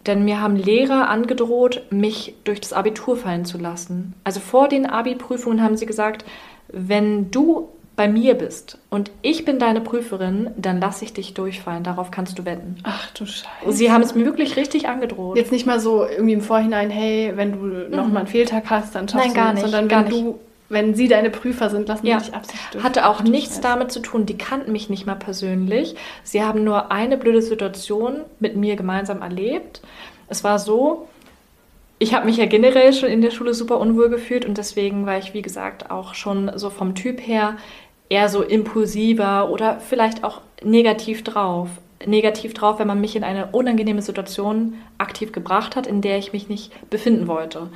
Denn mir haben Lehrer angedroht, mich durch das Abitur fallen zu lassen. Also vor den Abi-Prüfungen haben sie gesagt, wenn du bei mir bist und ich bin deine Prüferin, dann lasse ich dich durchfallen. Darauf kannst du wetten. Ach du Scheiße. Sie haben es mir wirklich richtig angedroht. Jetzt nicht mal so irgendwie im Vorhinein, hey, wenn du mhm. nochmal einen Fehltag hast, dann schaffst Nein, gar nicht, sondern gar wenn nicht. du wenn sie deine Prüfer sind, lassen ja. sie dich absichtlich. Hatte auch nichts damit zu tun. Die kannten mich nicht mal persönlich. Sie haben nur eine blöde Situation mit mir gemeinsam erlebt. Es war so, ich habe mich ja generell schon in der Schule super unwohl gefühlt und deswegen war ich, wie gesagt, auch schon so vom Typ her eher so impulsiver oder vielleicht auch negativ drauf negativ drauf, wenn man mich in eine unangenehme Situation aktiv gebracht hat, in der ich mich nicht befinden wollte.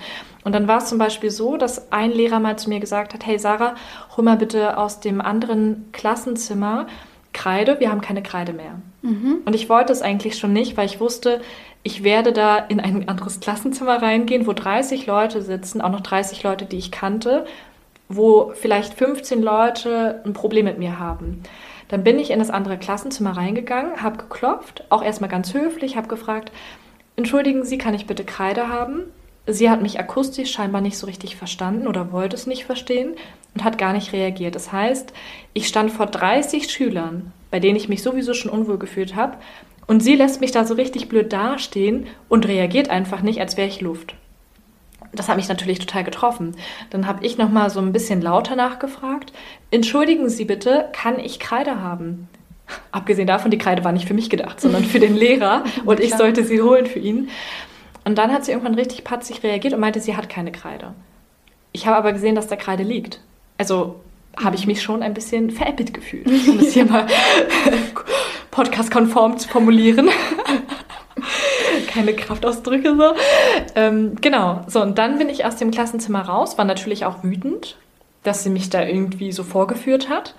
Und dann war es zum Beispiel so, dass ein Lehrer mal zu mir gesagt hat, hey Sarah, hol mal bitte aus dem anderen Klassenzimmer Kreide, wir haben keine Kreide mehr. Mhm. Und ich wollte es eigentlich schon nicht, weil ich wusste, ich werde da in ein anderes Klassenzimmer reingehen, wo 30 Leute sitzen, auch noch 30 Leute, die ich kannte, wo vielleicht 15 Leute ein Problem mit mir haben. Dann bin ich in das andere Klassenzimmer reingegangen, habe geklopft, auch erstmal ganz höflich, habe gefragt, entschuldigen Sie, kann ich bitte Kreide haben? Sie hat mich akustisch scheinbar nicht so richtig verstanden oder wollte es nicht verstehen und hat gar nicht reagiert. Das heißt, ich stand vor 30 Schülern, bei denen ich mich sowieso schon unwohl gefühlt habe, und sie lässt mich da so richtig blöd dastehen und reagiert einfach nicht, als wäre ich Luft das hat mich natürlich total getroffen. Dann habe ich noch mal so ein bisschen lauter nachgefragt. Entschuldigen Sie bitte, kann ich Kreide haben? Abgesehen davon, die Kreide war nicht für mich gedacht, sondern für den *laughs* Lehrer und ich sollte sie holen für ihn. Und dann hat sie irgendwann richtig patzig reagiert und meinte, sie hat keine Kreide. Ich habe aber gesehen, dass da Kreide liegt. Also habe ich mich schon ein bisschen veräppelt gefühlt, *laughs* um es hier mal *laughs* podcast-konform zu formulieren. Keine Kraftausdrücke so. Ähm, genau, so und dann bin ich aus dem Klassenzimmer raus, war natürlich auch wütend, dass sie mich da irgendwie so vorgeführt hat.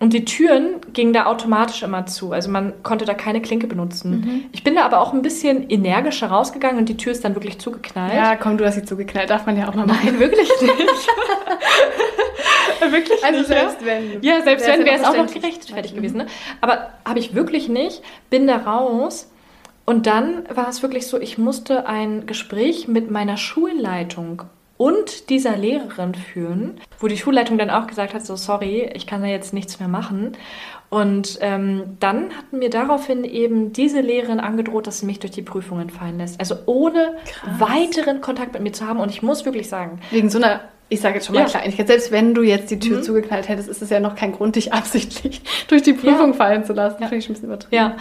Und die Türen gingen da automatisch immer zu. Also man konnte da keine Klinke benutzen. Mhm. Ich bin da aber auch ein bisschen energischer rausgegangen und die Tür ist dann wirklich zugeknallt. Ja, komm, du hast sie zugeknallt. Darf man ja auch mal machen. Nein, wirklich nicht. *laughs* wirklich also nicht. selbst wenn. Ja, selbst wenn wäre es auch noch gerechtfertigt mhm. gewesen. Ne? Aber habe ich wirklich nicht. Bin da raus. Und dann war es wirklich so, ich musste ein Gespräch mit meiner Schulleitung und dieser Lehrerin führen, wo die Schulleitung dann auch gesagt hat, so sorry, ich kann da jetzt nichts mehr machen. Und ähm, dann hat mir daraufhin eben diese Lehrerin angedroht, dass sie mich durch die Prüfungen fallen lässt. Also ohne Krass. weiteren Kontakt mit mir zu haben. Und ich muss wirklich sagen. Wegen so einer ich sage jetzt schon mal ja. Kleinigkeit, selbst wenn du jetzt die Tür mhm. zugeknallt hättest, ist es ja noch kein Grund, dich *laughs* absichtlich durch die Prüfung ja. fallen zu lassen. Ja. Finde ich ein bisschen übertrieben. Ja,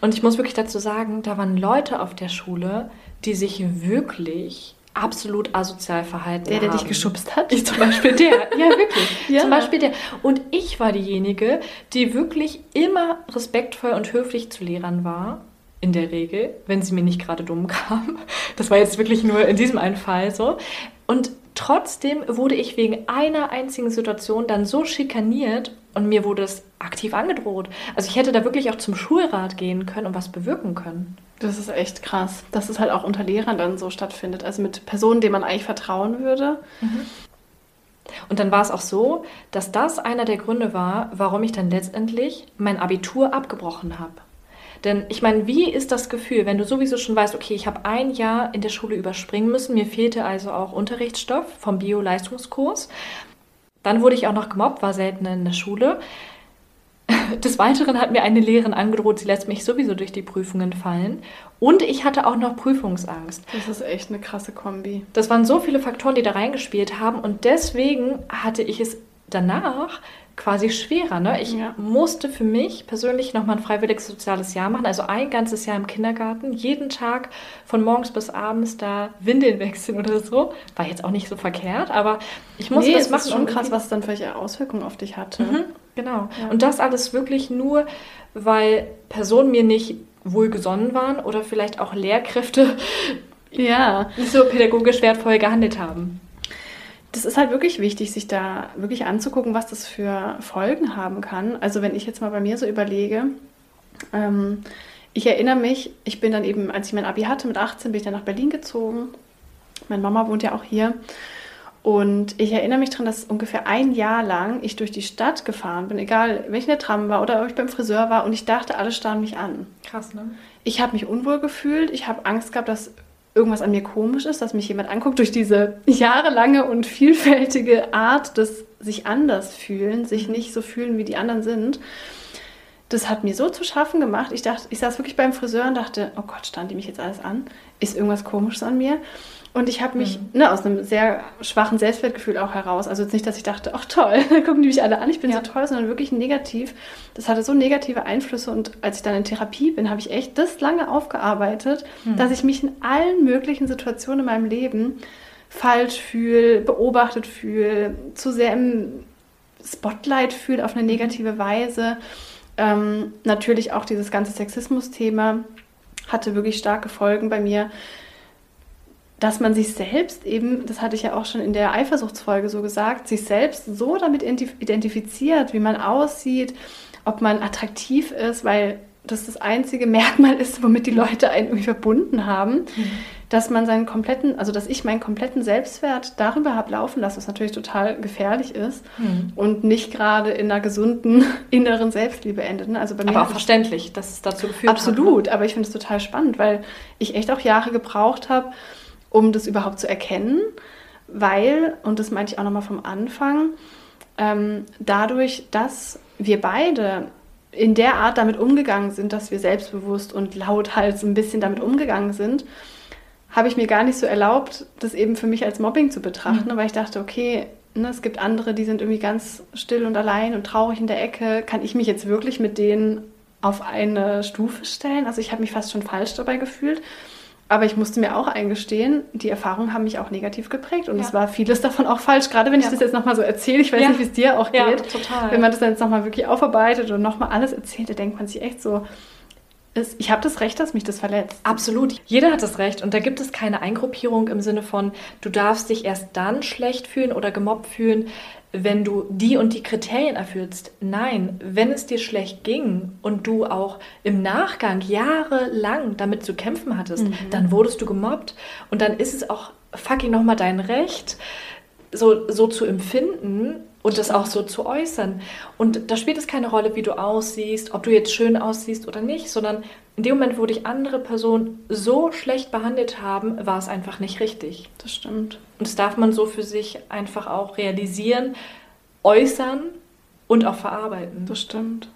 und ich muss wirklich dazu sagen, da waren Leute auf der Schule, die sich wirklich absolut asozial verhalten Der, der haben. dich geschubst hat? Ich zum Beispiel der. *laughs* Ja, wirklich. ja. Zum Beispiel der. Und ich war diejenige, die wirklich immer respektvoll und höflich zu Lehrern war. In der Regel, wenn sie mir nicht gerade dumm kam. Das war jetzt wirklich nur in diesem einen Fall so. Und trotzdem wurde ich wegen einer einzigen Situation dann so schikaniert und mir wurde es aktiv angedroht. Also ich hätte da wirklich auch zum Schulrat gehen können und was bewirken können. Das ist echt krass, dass es halt auch unter Lehrern dann so stattfindet. Also mit Personen, denen man eigentlich vertrauen würde. Mhm. Und dann war es auch so, dass das einer der Gründe war, warum ich dann letztendlich mein Abitur abgebrochen habe. Denn ich meine, wie ist das Gefühl, wenn du sowieso schon weißt, okay, ich habe ein Jahr in der Schule überspringen müssen, mir fehlte also auch Unterrichtsstoff vom Bio-Leistungskurs. Dann wurde ich auch noch gemobbt, war selten in der Schule. Des Weiteren hat mir eine Lehrerin angedroht, sie lässt mich sowieso durch die Prüfungen fallen. Und ich hatte auch noch Prüfungsangst. Das ist echt eine krasse Kombi. Das waren so viele Faktoren, die da reingespielt haben. Und deswegen hatte ich es danach quasi schwerer. Ne? Ich ja. musste für mich persönlich nochmal ein freiwilliges soziales Jahr machen, also ein ganzes Jahr im Kindergarten, jeden Tag von morgens bis abends da Windeln wechseln oder so. War jetzt auch nicht so verkehrt, aber ich musste nee, das machen. Es ist schon krass, was dann welche Auswirkungen auf dich hatte. Mhm, genau. Ja. Und das alles wirklich nur, weil Personen mir nicht wohlgesonnen waren oder vielleicht auch Lehrkräfte *laughs* ja. nicht so pädagogisch wertvoll gehandelt haben das ist halt wirklich wichtig, sich da wirklich anzugucken, was das für Folgen haben kann. Also wenn ich jetzt mal bei mir so überlege, ähm, ich erinnere mich, ich bin dann eben, als ich mein Abi hatte mit 18, bin ich dann nach Berlin gezogen. Meine Mama wohnt ja auch hier. Und ich erinnere mich daran, dass ungefähr ein Jahr lang ich durch die Stadt gefahren bin, egal wenn ich in der Tram war oder ob ich beim Friseur war und ich dachte, alle starren mich an. Krass, ne? Ich habe mich unwohl gefühlt, ich habe Angst gehabt, dass irgendwas an mir komisch ist, dass mich jemand anguckt durch diese jahrelange und vielfältige Art des sich anders fühlen, sich nicht so fühlen, wie die anderen sind. Das hat mir so zu schaffen gemacht. Ich dachte, ich saß wirklich beim Friseur und dachte, oh Gott, stand die mich jetzt alles an? Ist irgendwas komisches an mir? Und ich habe mich mhm. ne, aus einem sehr schwachen Selbstwertgefühl auch heraus, also jetzt nicht, dass ich dachte, ach toll, *laughs* gucken die mich alle an, ich bin ja. so toll, sondern wirklich negativ. Das hatte so negative Einflüsse und als ich dann in Therapie bin, habe ich echt das lange aufgearbeitet, mhm. dass ich mich in allen möglichen Situationen in meinem Leben falsch fühle, beobachtet fühle, zu sehr im Spotlight fühle auf eine negative Weise. Ähm, natürlich auch dieses ganze Sexismus-Thema hatte wirklich starke Folgen bei mir dass man sich selbst eben, das hatte ich ja auch schon in der Eifersuchtsfolge so gesagt, sich selbst so damit identifiziert, wie man aussieht, ob man attraktiv ist, weil das das einzige Merkmal ist, womit die Leute einen irgendwie verbunden haben, mhm. dass man seinen kompletten, also dass ich meinen kompletten Selbstwert darüber habe laufen lassen, was natürlich total gefährlich ist mhm. und nicht gerade in einer gesunden *laughs* inneren Selbstliebe endet. Ne? Also bei mir aber auch verständlich, dass es dazu geführt absolut, hat. Absolut, ne? aber ich finde es total spannend, weil ich echt auch Jahre gebraucht habe, um das überhaupt zu erkennen, weil, und das meinte ich auch nochmal vom Anfang, ähm, dadurch, dass wir beide in der Art damit umgegangen sind, dass wir selbstbewusst und lauthals ein bisschen damit umgegangen sind, habe ich mir gar nicht so erlaubt, das eben für mich als Mobbing zu betrachten, mhm. weil ich dachte, okay, ne, es gibt andere, die sind irgendwie ganz still und allein und traurig in der Ecke. Kann ich mich jetzt wirklich mit denen auf eine Stufe stellen? Also ich habe mich fast schon falsch dabei gefühlt. Aber ich musste mir auch eingestehen, die Erfahrungen haben mich auch negativ geprägt und ja. es war vieles davon auch falsch. Gerade wenn ja. ich das jetzt nochmal so erzähle, ich weiß ja. nicht, wie es dir auch geht. Ja, total. Wenn man das dann jetzt nochmal wirklich aufarbeitet und nochmal alles erzählt, da denkt man sich echt so, ich habe das Recht, dass mich das verletzt. Absolut. Jeder hat das Recht. Und da gibt es keine Eingruppierung im Sinne von, du darfst dich erst dann schlecht fühlen oder gemobbt fühlen, wenn du die und die Kriterien erfüllst. Nein, wenn es dir schlecht ging und du auch im Nachgang jahrelang damit zu kämpfen hattest, mhm. dann wurdest du gemobbt und dann ist es auch fucking nochmal dein Recht, so, so zu empfinden und das auch so zu äußern. Und da spielt es keine Rolle, wie du aussiehst, ob du jetzt schön aussiehst oder nicht, sondern in dem Moment, wo dich andere Personen so schlecht behandelt haben, war es einfach nicht richtig. Das stimmt. Und das darf man so für sich einfach auch realisieren, äußern und auch verarbeiten. Das stimmt.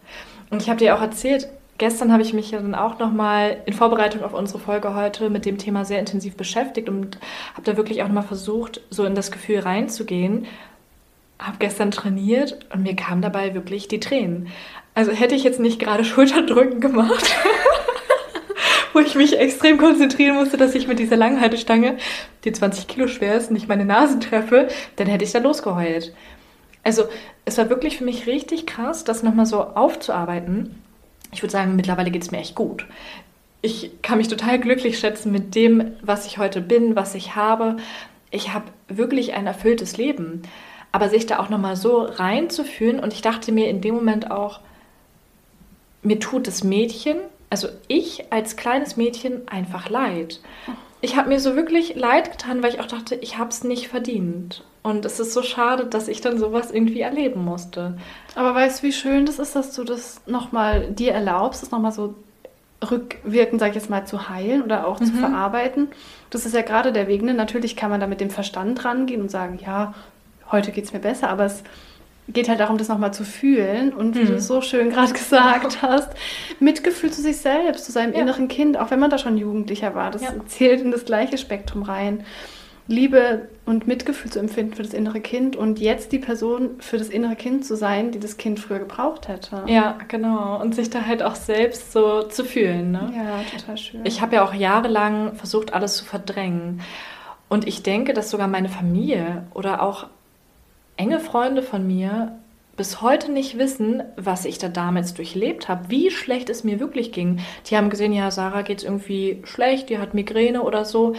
Und ich habe dir auch erzählt, gestern habe ich mich ja dann auch nochmal in Vorbereitung auf unsere Folge heute mit dem Thema sehr intensiv beschäftigt und habe da wirklich auch nochmal versucht, so in das Gefühl reinzugehen. Habe gestern trainiert und mir kamen dabei wirklich die Tränen. Also hätte ich jetzt nicht gerade *laughs* Schulterdrücken gemacht, *laughs* wo ich mich extrem konzentrieren musste, dass ich mit dieser Langhaltestange, die 20 Kilo schwer ist, nicht meine Nase treffe, dann hätte ich da losgeheult. Also es war wirklich für mich richtig krass, das nochmal so aufzuarbeiten. Ich würde sagen, mittlerweile geht es mir echt gut. Ich kann mich total glücklich schätzen mit dem, was ich heute bin, was ich habe. Ich habe wirklich ein erfülltes Leben. Aber sich da auch nochmal so reinzufühlen und ich dachte mir in dem Moment auch, mir tut das Mädchen, also ich als kleines Mädchen, einfach leid. Ich habe mir so wirklich leid getan, weil ich auch dachte, ich habe es nicht verdient. Und es ist so schade, dass ich dann sowas irgendwie erleben musste. Aber weißt du, wie schön das ist, dass du das nochmal dir erlaubst, das nochmal so rückwirkend, sag ich jetzt mal, zu heilen oder auch mhm. zu verarbeiten. Das ist ja gerade der Weg. Ne? Natürlich kann man da mit dem Verstand rangehen und sagen, ja, heute geht es mir besser, aber es geht halt darum, das nochmal zu fühlen und wie mhm. du es so schön gerade *laughs* gesagt hast, Mitgefühl zu sich selbst, zu seinem ja. inneren Kind, auch wenn man da schon Jugendlicher war, das ja. zählt in das gleiche Spektrum rein. Liebe und Mitgefühl zu empfinden für das innere Kind und jetzt die Person für das innere Kind zu sein, die das Kind früher gebraucht hätte. Ja, genau. Und sich da halt auch selbst so zu fühlen. Ne? Ja, total schön. Ich habe ja auch jahrelang versucht, alles zu verdrängen. Und ich denke, dass sogar meine Familie oder auch enge Freunde von mir bis heute nicht wissen, was ich da damals durchlebt habe, wie schlecht es mir wirklich ging. Die haben gesehen, ja, Sarah geht es irgendwie schlecht, die hat Migräne oder so.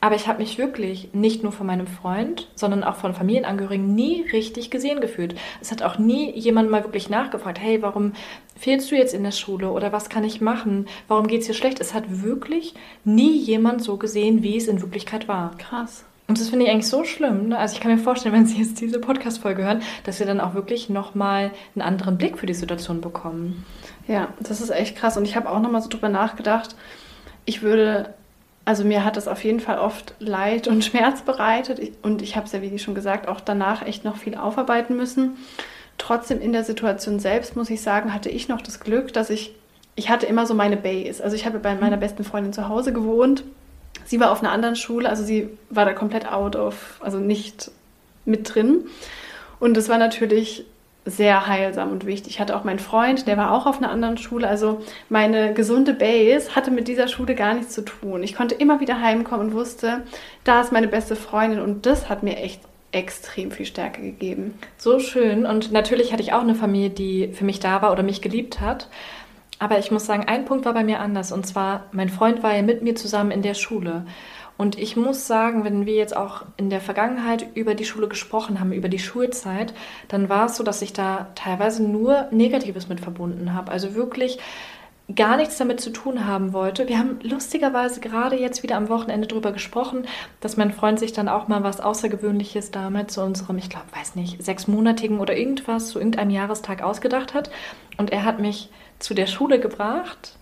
Aber ich habe mich wirklich nicht nur von meinem Freund, sondern auch von Familienangehörigen nie richtig gesehen gefühlt. Es hat auch nie jemand mal wirklich nachgefragt, hey, warum fehlst du jetzt in der Schule oder was kann ich machen? Warum geht es dir schlecht? Es hat wirklich nie jemand so gesehen, wie es in Wirklichkeit war. Krass. Und das finde ich eigentlich so schlimm. Ne? Also ich kann mir vorstellen, *laughs* wenn Sie jetzt diese Podcast-Folge hören, dass Sie dann auch wirklich nochmal einen anderen Blick für die Situation bekommen. Ja, das ist echt krass. Und ich habe auch nochmal so drüber nachgedacht. Ich würde, also mir hat das auf jeden Fall oft Leid und *laughs* Schmerz bereitet. Und ich habe es ja, wie schon gesagt, auch danach echt noch viel aufarbeiten müssen. Trotzdem in der Situation selbst, muss ich sagen, hatte ich noch das Glück, dass ich, ich hatte immer so meine Base. Also ich habe bei meiner besten Freundin zu Hause gewohnt Sie war auf einer anderen Schule, also sie war da komplett out of, also nicht mit drin. Und das war natürlich sehr heilsam und wichtig. Ich hatte auch meinen Freund, der war auch auf einer anderen Schule. Also meine gesunde Base hatte mit dieser Schule gar nichts zu tun. Ich konnte immer wieder heimkommen und wusste, da ist meine beste Freundin und das hat mir echt extrem viel Stärke gegeben. So schön. Und natürlich hatte ich auch eine Familie, die für mich da war oder mich geliebt hat. Aber ich muss sagen, ein Punkt war bei mir anders. Und zwar, mein Freund war ja mit mir zusammen in der Schule. Und ich muss sagen, wenn wir jetzt auch in der Vergangenheit über die Schule gesprochen haben, über die Schulzeit, dann war es so, dass ich da teilweise nur Negatives mit verbunden habe. Also wirklich gar nichts damit zu tun haben wollte. Wir haben lustigerweise gerade jetzt wieder am Wochenende darüber gesprochen, dass mein Freund sich dann auch mal was Außergewöhnliches damals zu unserem, ich glaube, weiß nicht, sechsmonatigen oder irgendwas, zu irgendeinem Jahrestag ausgedacht hat. Und er hat mich zu der Schule gebracht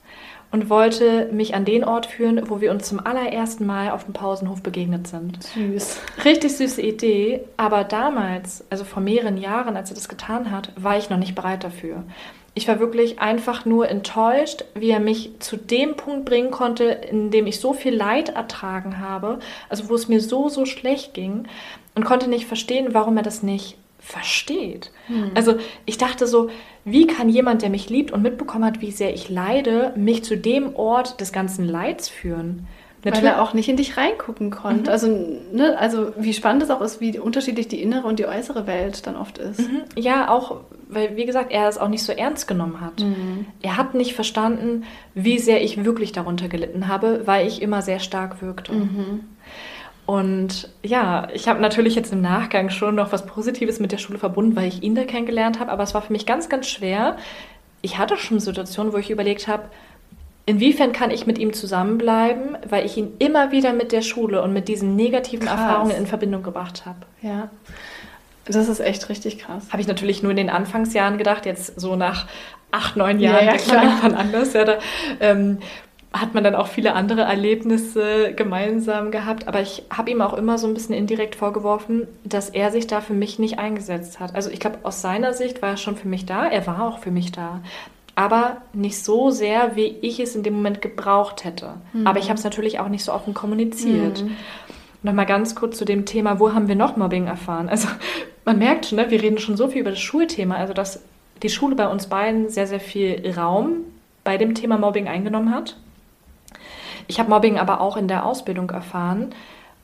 und wollte mich an den Ort führen, wo wir uns zum allerersten Mal auf dem Pausenhof begegnet sind. Süß. Richtig süße Idee, aber damals, also vor mehreren Jahren, als er das getan hat, war ich noch nicht bereit dafür. Ich war wirklich einfach nur enttäuscht, wie er mich zu dem Punkt bringen konnte, in dem ich so viel Leid ertragen habe, also wo es mir so, so schlecht ging und konnte nicht verstehen, warum er das nicht versteht. Hm. Also ich dachte so, wie kann jemand, der mich liebt und mitbekommen hat, wie sehr ich leide, mich zu dem Ort des ganzen Leids führen? Natürlich. Weil er auch nicht in dich reingucken konnte. Mhm. Also, ne, also wie spannend es auch ist, wie unterschiedlich die innere und die äußere Welt dann oft ist. Mhm. Ja, auch, weil, wie gesagt, er es auch nicht so ernst genommen hat. Mhm. Er hat nicht verstanden, wie sehr ich wirklich darunter gelitten habe, weil ich immer sehr stark wirkte. Mhm. Und ja, ich habe natürlich jetzt im Nachgang schon noch was Positives mit der Schule verbunden, weil ich ihn da kennengelernt habe, aber es war für mich ganz, ganz schwer. Ich hatte schon Situationen, wo ich überlegt habe, inwiefern kann ich mit ihm zusammenbleiben, weil ich ihn immer wieder mit der Schule und mit diesen negativen krass. Erfahrungen in Verbindung gebracht habe. Ja. Das ist echt richtig krass. Habe ich natürlich nur in den Anfangsjahren gedacht, jetzt so nach acht, neun Jahren ja, ja, man irgendwann anders. Ja, da, ähm, hat man dann auch viele andere Erlebnisse gemeinsam gehabt. Aber ich habe ihm auch immer so ein bisschen indirekt vorgeworfen, dass er sich da für mich nicht eingesetzt hat. Also ich glaube, aus seiner Sicht war er schon für mich da. Er war auch für mich da aber nicht so sehr, wie ich es in dem Moment gebraucht hätte. Mhm. Aber ich habe es natürlich auch nicht so offen kommuniziert. Mhm. Nochmal ganz kurz zu dem Thema, wo haben wir noch Mobbing erfahren? Also man merkt schon, ne, wir reden schon so viel über das Schulthema, also dass die Schule bei uns beiden sehr, sehr viel Raum bei dem Thema Mobbing eingenommen hat. Ich habe Mobbing aber auch in der Ausbildung erfahren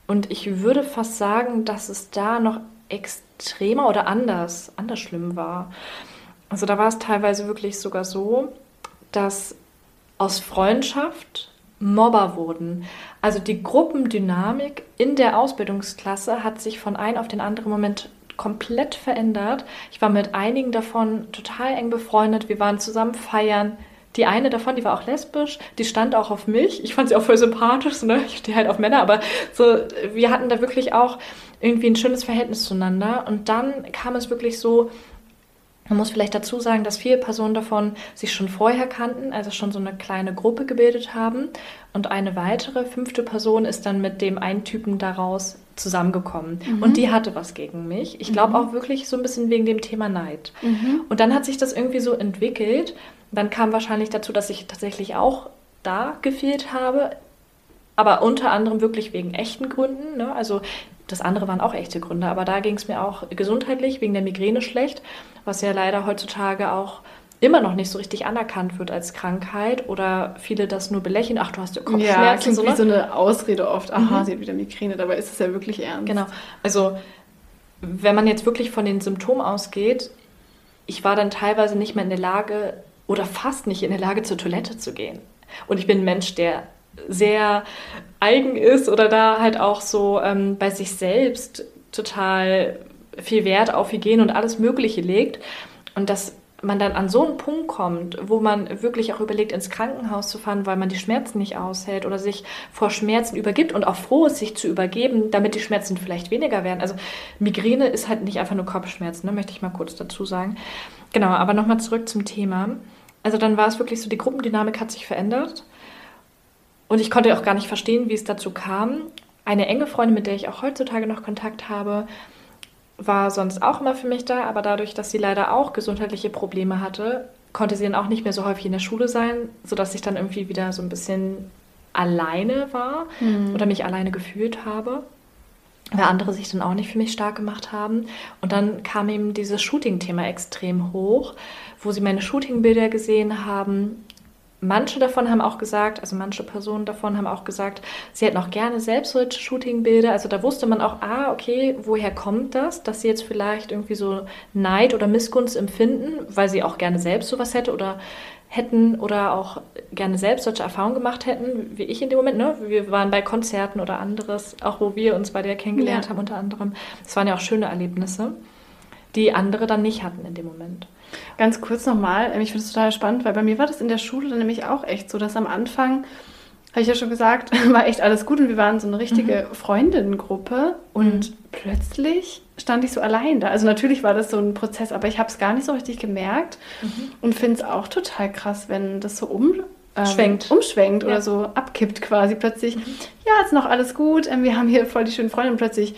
und ich würde fast sagen, dass es da noch extremer oder anders, anders schlimm war. Also da war es teilweise wirklich sogar so, dass aus Freundschaft Mobber wurden. Also die Gruppendynamik in der Ausbildungsklasse hat sich von einem auf den anderen Moment komplett verändert. Ich war mit einigen davon total eng befreundet. Wir waren zusammen feiern. Die eine davon, die war auch lesbisch, die stand auch auf mich. Ich fand sie auch voll sympathisch, ne? Ich stehe halt auf Männer, aber so, wir hatten da wirklich auch irgendwie ein schönes Verhältnis zueinander. Und dann kam es wirklich so, man muss vielleicht dazu sagen, dass vier Personen davon sich schon vorher kannten, also schon so eine kleine Gruppe gebildet haben. Und eine weitere, fünfte Person ist dann mit dem einen Typen daraus zusammengekommen. Mhm. Und die hatte was gegen mich. Ich glaube mhm. auch wirklich so ein bisschen wegen dem Thema Neid. Mhm. Und dann hat sich das irgendwie so entwickelt. Dann kam wahrscheinlich dazu, dass ich tatsächlich auch da gefehlt habe. Aber unter anderem wirklich wegen echten Gründen. Ne? Also das andere waren auch echte Gründe, aber da ging es mir auch gesundheitlich wegen der Migräne schlecht, was ja leider heutzutage auch immer noch nicht so richtig anerkannt wird als Krankheit oder viele das nur belächeln. Ach, du hast ja Kopfschmerzen. Ja, klingt so, wie ne? so eine Ausrede oft. Aha, mhm. sie hat wieder Migräne, dabei ist es ja wirklich ernst. Genau. Also, wenn man jetzt wirklich von den Symptomen ausgeht, ich war dann teilweise nicht mehr in der Lage oder fast nicht in der Lage, zur Toilette zu gehen. Und ich bin ein Mensch, der sehr eigen ist oder da halt auch so ähm, bei sich selbst total viel Wert auf Hygiene und alles Mögliche legt. Und dass man dann an so einen Punkt kommt, wo man wirklich auch überlegt, ins Krankenhaus zu fahren, weil man die Schmerzen nicht aushält oder sich vor Schmerzen übergibt und auch froh ist, sich zu übergeben, damit die Schmerzen vielleicht weniger werden. Also Migräne ist halt nicht einfach nur Kopfschmerzen, ne, möchte ich mal kurz dazu sagen. Genau, aber nochmal zurück zum Thema. Also dann war es wirklich so, die Gruppendynamik hat sich verändert. Und ich konnte auch gar nicht verstehen, wie es dazu kam. Eine enge Freundin, mit der ich auch heutzutage noch Kontakt habe, war sonst auch immer für mich da, aber dadurch, dass sie leider auch gesundheitliche Probleme hatte, konnte sie dann auch nicht mehr so häufig in der Schule sein, sodass ich dann irgendwie wieder so ein bisschen alleine war mhm. oder mich alleine gefühlt habe, weil andere sich dann auch nicht für mich stark gemacht haben. Und dann kam eben dieses Shooting-Thema extrem hoch, wo sie meine Shooting-Bilder gesehen haben manche davon haben auch gesagt, also manche Personen davon haben auch gesagt, sie hätten auch gerne selbst solche Shootingbilder. Also da wusste man auch, ah, okay, woher kommt das, dass sie jetzt vielleicht irgendwie so Neid oder Missgunst empfinden, weil sie auch gerne selbst sowas hätte oder hätten oder auch gerne selbst solche Erfahrungen gemacht hätten, wie ich in dem Moment. Ne? Wir waren bei Konzerten oder anderes, auch wo wir uns bei der kennengelernt ja. haben unter anderem. Das waren ja auch schöne Erlebnisse, die andere dann nicht hatten in dem Moment. Ganz kurz nochmal, ich finde es total spannend, weil bei mir war das in der Schule nämlich auch echt so, dass am Anfang, habe ich ja schon gesagt, *laughs* war echt alles gut und wir waren so eine richtige mhm. Freundinnengruppe und mhm. plötzlich stand ich so allein da. Also natürlich war das so ein Prozess, aber ich habe es gar nicht so richtig gemerkt mhm. und finde es auch total krass, wenn das so um, ähm, Schwenkt. umschwenkt ja. oder so abkippt quasi plötzlich. Mhm. Ja, ist noch alles gut, ähm, wir haben hier voll die schönen Freunde und plötzlich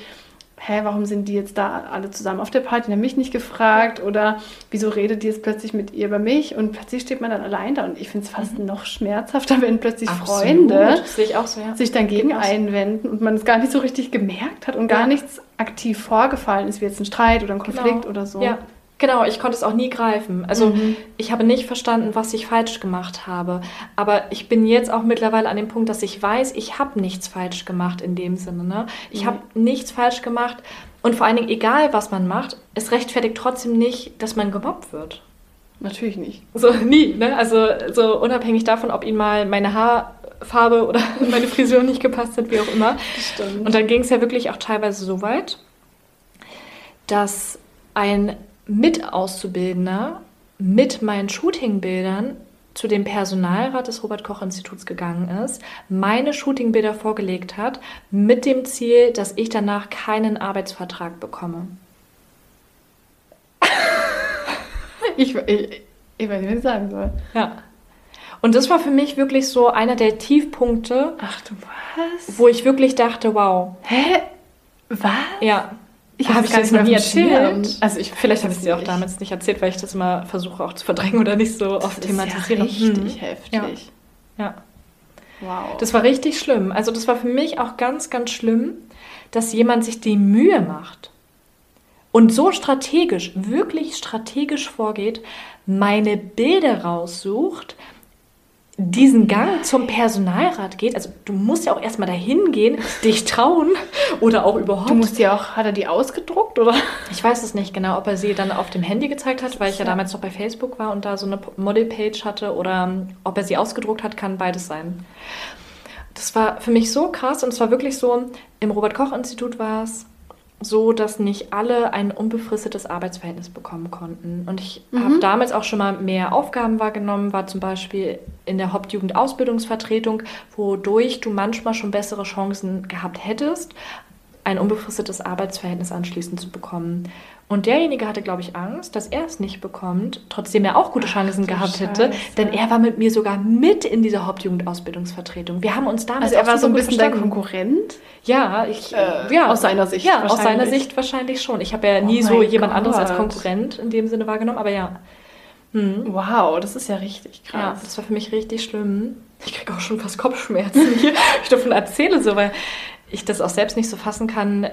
hä, warum sind die jetzt da alle zusammen auf der Party, die haben mich nicht gefragt oder wieso redet die jetzt plötzlich mit ihr über mich und plötzlich steht man dann allein da und ich finde es fast mhm. noch schmerzhafter, wenn plötzlich Absolut. Freunde so, ja. sich dagegen einwenden und man es gar nicht so richtig gemerkt hat und ja. gar nichts aktiv vorgefallen ist, wie jetzt ein Streit oder ein Konflikt genau. oder so. Ja, Genau, ich konnte es auch nie greifen. Also Mhm. ich habe nicht verstanden, was ich falsch gemacht habe. Aber ich bin jetzt auch mittlerweile an dem Punkt, dass ich weiß, ich habe nichts falsch gemacht in dem Sinne. Ne? Ich Mhm. habe nichts falsch gemacht. Und vor allen Dingen, egal was man macht, es rechtfertigt trotzdem nicht, dass man gemobbt wird. Natürlich nicht. So *laughs* nie, ne? Also so unabhängig davon, ob ihnen mal meine Haarfarbe oder *laughs* meine Frisur nicht gepasst hat, wie auch immer. Stimmt. Und dann ging es ja wirklich auch teilweise so weit, dass ein Mitauszubildender mit meinen Shootingbildern zu dem Personalrat des Robert-Koch-Instituts gegangen ist, meine Shootingbilder vorgelegt hat, mit dem Ziel, dass ich danach keinen Arbeitsvertrag bekomme. *laughs* Ich, ich, ich weiß nicht, was ich sagen soll. Ja. Und das war für mich wirklich so einer der Tiefpunkte, Ach du was? wo ich wirklich dachte, wow, Hä? Was? ja. Ich Habe ich gar nicht noch nie erzählt? Also ich, Vielleicht habe ich es dir auch damals nicht erzählt, weil ich das immer versuche auch zu verdrängen oder nicht so oft Das thematisiere. Ist ja richtig Mhm. heftig. Ja. Wow. Das war richtig schlimm. Also das war für mich auch ganz, ganz schlimm, dass jemand sich die Mühe macht und so strategisch, wirklich strategisch vorgeht, meine Bilder raussucht, diesen Gang zum Personalrat geht. Also du musst ja auch erstmal dahin gehen, dich trauen oder auch überhaupt. du musst ja auch, hat er die ausgedruckt oder? Ich weiß es nicht genau, ob er sie dann auf dem Handy gezeigt hat, weil ich ja Ja. damals noch bei Facebook war und da so eine Modelpage hatte oder ähm, ob er sie ausgedruckt hat, kann beides sein. Das war für mich so krass und es war wirklich so, im Robert-Koch-Institut war es so, dass nicht alle ein unbefristetes Arbeitsverhältnis bekommen konnten. Und ich Mhm. habe damals auch schon mal mehr Aufgaben wahrgenommen, war zum Beispiel in der Hauptjugend-Ausbildungsvertretung, wodurch du manchmal schon bessere Chancen gehabt hättest, ein unbefristetes Arbeitsverhältnis anschließend zu bekommen. Und derjenige hatte, glaube ich, Angst, dass er es nicht bekommt, trotzdem er auch gute Chancen du gehabt hätte, Scheiße. denn er war mit mir sogar mit in dieser Hauptjugendausbildungsvertretung. Wir haben uns damals Also er war so ein bisschen dein. Konkurrent? Ja, ich, Äh, ja, aus seiner Sicht Ja, aus seiner wahrscheinlich. Sicht wahrscheinlich schon. Ich habe ja nie Oh so mein jemand anderes als Gott. Konkurrent in dem Sinne wahrgenommen, aber ja. Hm. Wow, das ist ja richtig Ja, krass. das war für mich richtig schlimm. Ich kriege auch schon fast Kopfschmerzen hier, wenn *laughs* ich davon erzähle, so, weil ich das auch selbst nicht so fassen kann,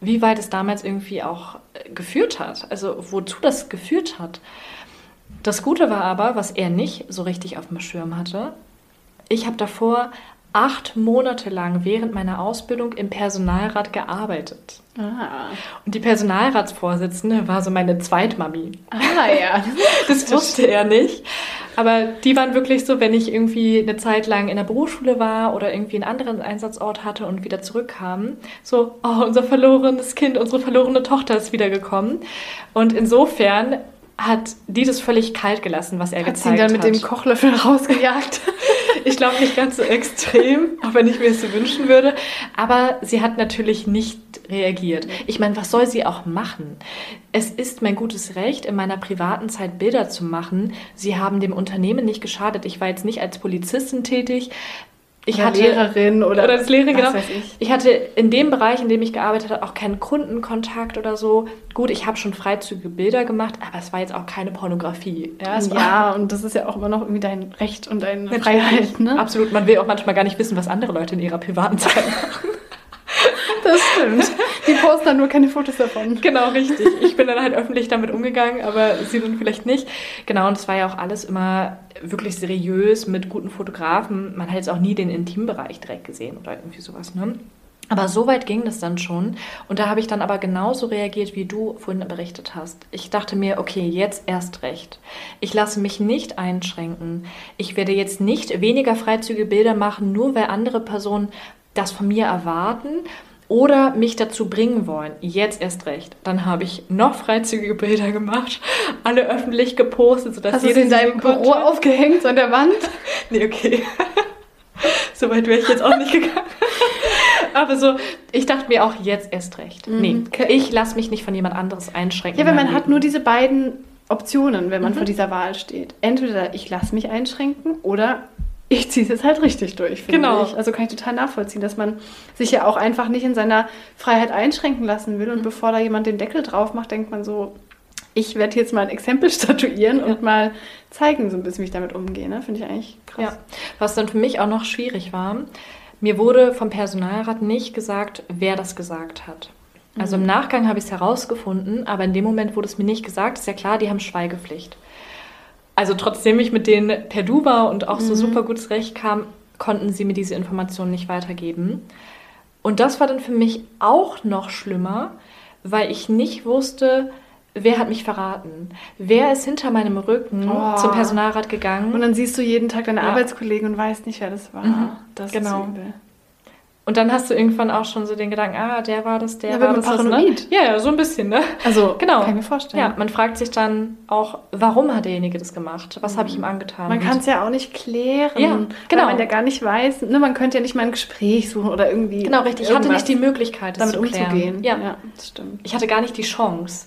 wie weit es damals irgendwie auch geführt hat. Also wozu das geführt hat. Das Gute war aber, was er nicht so richtig auf dem Schirm hatte, ich habe davor acht Monate lang während meiner Ausbildung im Personalrat gearbeitet. Ah, Und die Personalratsvorsitzende war so meine Zweitmami. ah ja. *laughs* Das wusste er nicht. Aber die waren wirklich so, wenn ich irgendwie eine Zeit lang in der Berufsschule war oder irgendwie einen anderen Einsatzort hatte und wieder zurückkam, so, oh, unser verlorenes Kind, unsere verlorene Tochter ist wiedergekommen. Und insofern hat die das völlig kalt gelassen, was er Hat sie ihn gezeigt dann mit hat. dem Kochlöffel rausgejagt? *laughs* Ich glaube nicht ganz so extrem, auch wenn ich mir es so wünschen würde. Aber sie hat natürlich nicht reagiert. Ich meine, was soll sie auch machen? Es ist mein gutes Recht, in meiner privaten Zeit Bilder zu machen. Sie haben dem Unternehmen nicht geschadet. Ich war jetzt nicht als Polizistin tätig. Ich Oder hatte Lehrerin oder, oder als Lehrerin, genau. ich. Ich hatte in dem Bereich, in dem ich gearbeitet habe, auch keinen Kundenkontakt oder so. Gut, ich habe schon freizügige Bilder gemacht, aber es war jetzt auch keine Pornografie. Ja, es war Ja, und das ist ja auch immer noch irgendwie dein Recht und deine. Freiheit, ne? Absolut. Man will auch manchmal gar nicht wissen, was andere Leute in ihrer privaten Zeit *laughs* machen. Das stimmt. Die posten dann nur keine Fotos davon. genau, richtig. Ich bin dann halt öffentlich damit umgegangen, aber sie dann vielleicht nicht. Genau, und es war ja auch alles immer wirklich seriös mit guten Fotografen. Man hat jetzt auch nie den Intimbereich direkt gesehen oder irgendwie sowas, ne? Aber so weit ging das dann schon. Und da habe ich dann aber genauso reagiert, wie du vorhin berichtet hast. Ich dachte mir, okay, jetzt erst recht. Ich lasse mich nicht einschränken. Ich werde jetzt nicht weniger freizügige Bilder machen, nur weil andere Personen das von mir erwarten oder mich dazu bringen wollen. Jetzt erst recht. Dann habe ich noch freizügige Bilder gemacht, *laughs* alle öffentlich gepostet, sodass Hast du sie jeder in deinem konnte. Büro aufgehängt, an der Wand? *laughs* Nee, okay. *laughs* so weit wäre ich jetzt auch nicht gegangen. Aber so, ich dachte mir auch jetzt erst recht. Mhm. Nee, ich lasse mich nicht von jemand anderes einschränken. Ja, weil man meinem hat Leben. nur diese beiden Optionen, wenn man Mhm. vor dieser Wahl steht. Entweder ich lasse mich einschränken oder ich ziehe es jetzt halt richtig durch, finde Genau. ich. Also kann ich total nachvollziehen, dass man sich ja auch einfach nicht in seiner Freiheit einschränken lassen will. Mhm. Und bevor da jemand den Deckel drauf macht, denkt man so, ich werde jetzt mal ein Exempel *laughs* statuieren und mal zeigen, so ein bisschen, wie ich damit umgehe. Ne? Finde ich eigentlich krass. Ja, was dann für mich auch noch schwierig war, mir wurde vom Personalrat nicht gesagt, wer das gesagt hat. Also im Nachgang habe ich es herausgefunden, aber in dem Moment wurde es mir nicht gesagt. Ist ja klar, die haben Schweigepflicht. Also trotzdem ich mit denen per Du war und auch so super gut zurechtkam, konnten sie mir diese Informationen nicht weitergeben. Und das war dann für mich auch noch schlimmer, weil ich nicht wusste, wer hat mich verraten? Wer ist hinter meinem Rücken Oh. zum Personalrat gegangen? Und dann siehst du jeden Tag deine Ja. Arbeitskollegen und weißt nicht, wer das war. Mhm. Das Genau. ist übel. Und dann hast du irgendwann auch schon so den Gedanken, ah, der war das, der Ja, war das. ne? paranoid. Ja, ja, so ein bisschen, ne? Also, *laughs* Genau. kann ich mir vorstellen. Ja, man fragt sich dann auch, warum hat derjenige das gemacht? Was habe ich ihm angetan? Man kann es ja auch nicht klären, Ja, genau. weil man ja gar nicht weiß. Ne, man könnte ja nicht mal ein Gespräch suchen oder irgendwie. Genau, richtig. Ich hatte nicht die Möglichkeit, das damit zu klären. umzugehen. Ja. das stimmt. Ich hatte gar nicht die Chance,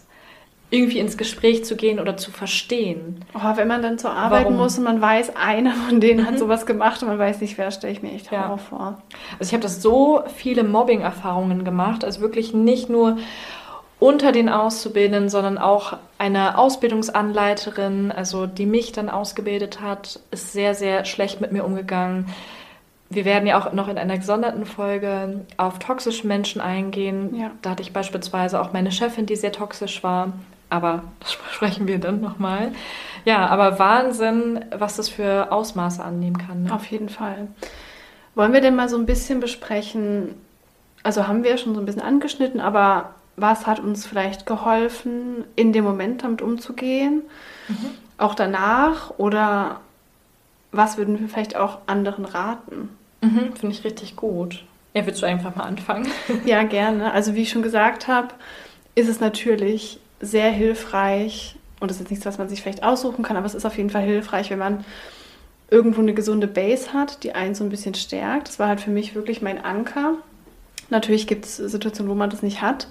irgendwie ins Gespräch zu gehen oder zu verstehen. Oh, wenn man dann zur Arbeit Warum? muss und man weiß, einer von denen hat Mhm. sowas gemacht und man weiß nicht, wer, stelle ich mir echt Ja. Horror vor. Also ich habe das so viele Mobbing-Erfahrungen gemacht, also wirklich nicht nur unter den Auszubildenden, sondern auch eine Ausbildungsanleiterin, also die mich dann ausgebildet hat, ist sehr, sehr schlecht mit mir umgegangen. Wir werden ja auch noch in einer gesonderten Folge auf toxische Menschen eingehen. Ja. Da hatte ich beispielsweise auch meine Chefin, die sehr toxisch war. Aber das *laughs* sprechen wir dann nochmal. Ja, aber Wahnsinn, was das für Ausmaße annehmen kann. Ne? Auf jeden Fall. Wollen wir denn mal so ein bisschen besprechen, also haben wir schon so ein bisschen angeschnitten, aber was hat uns vielleicht geholfen, in dem Moment damit umzugehen? Auch danach? Oder was würden wir vielleicht auch anderen raten? Mhm, Finde ich richtig gut. Ja, willst du einfach mal anfangen? Ja, gerne. Also wie ich schon gesagt habe, ist es natürlich sehr hilfreich, und das ist nichts, was man sich vielleicht aussuchen kann, aber es ist auf jeden Fall hilfreich, wenn man irgendwo eine gesunde Base hat, die einen so ein bisschen stärkt. Das war halt für mich wirklich mein Anker. Natürlich gibt es Situationen, wo man das nicht hat.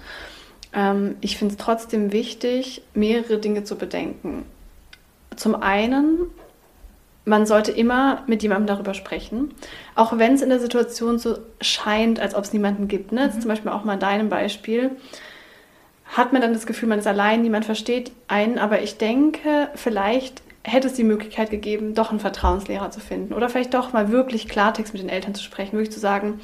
Ähm, ich finde es trotzdem wichtig, mehrere Dinge zu bedenken. Zum einen, man sollte immer mit jemandem darüber sprechen, auch wenn es in der Situation so scheint, als ob es niemanden gibt. Ne? Jetzt zum Beispiel auch mal in deinem Beispiel. Hat man dann das Gefühl, man ist allein, niemand versteht einen, aber ich denke, vielleicht hätte es die Möglichkeit gegeben, doch einen Vertrauenslehrer zu finden oder vielleicht doch mal wirklich Klartext mit den Eltern zu sprechen, wirklich zu sagen,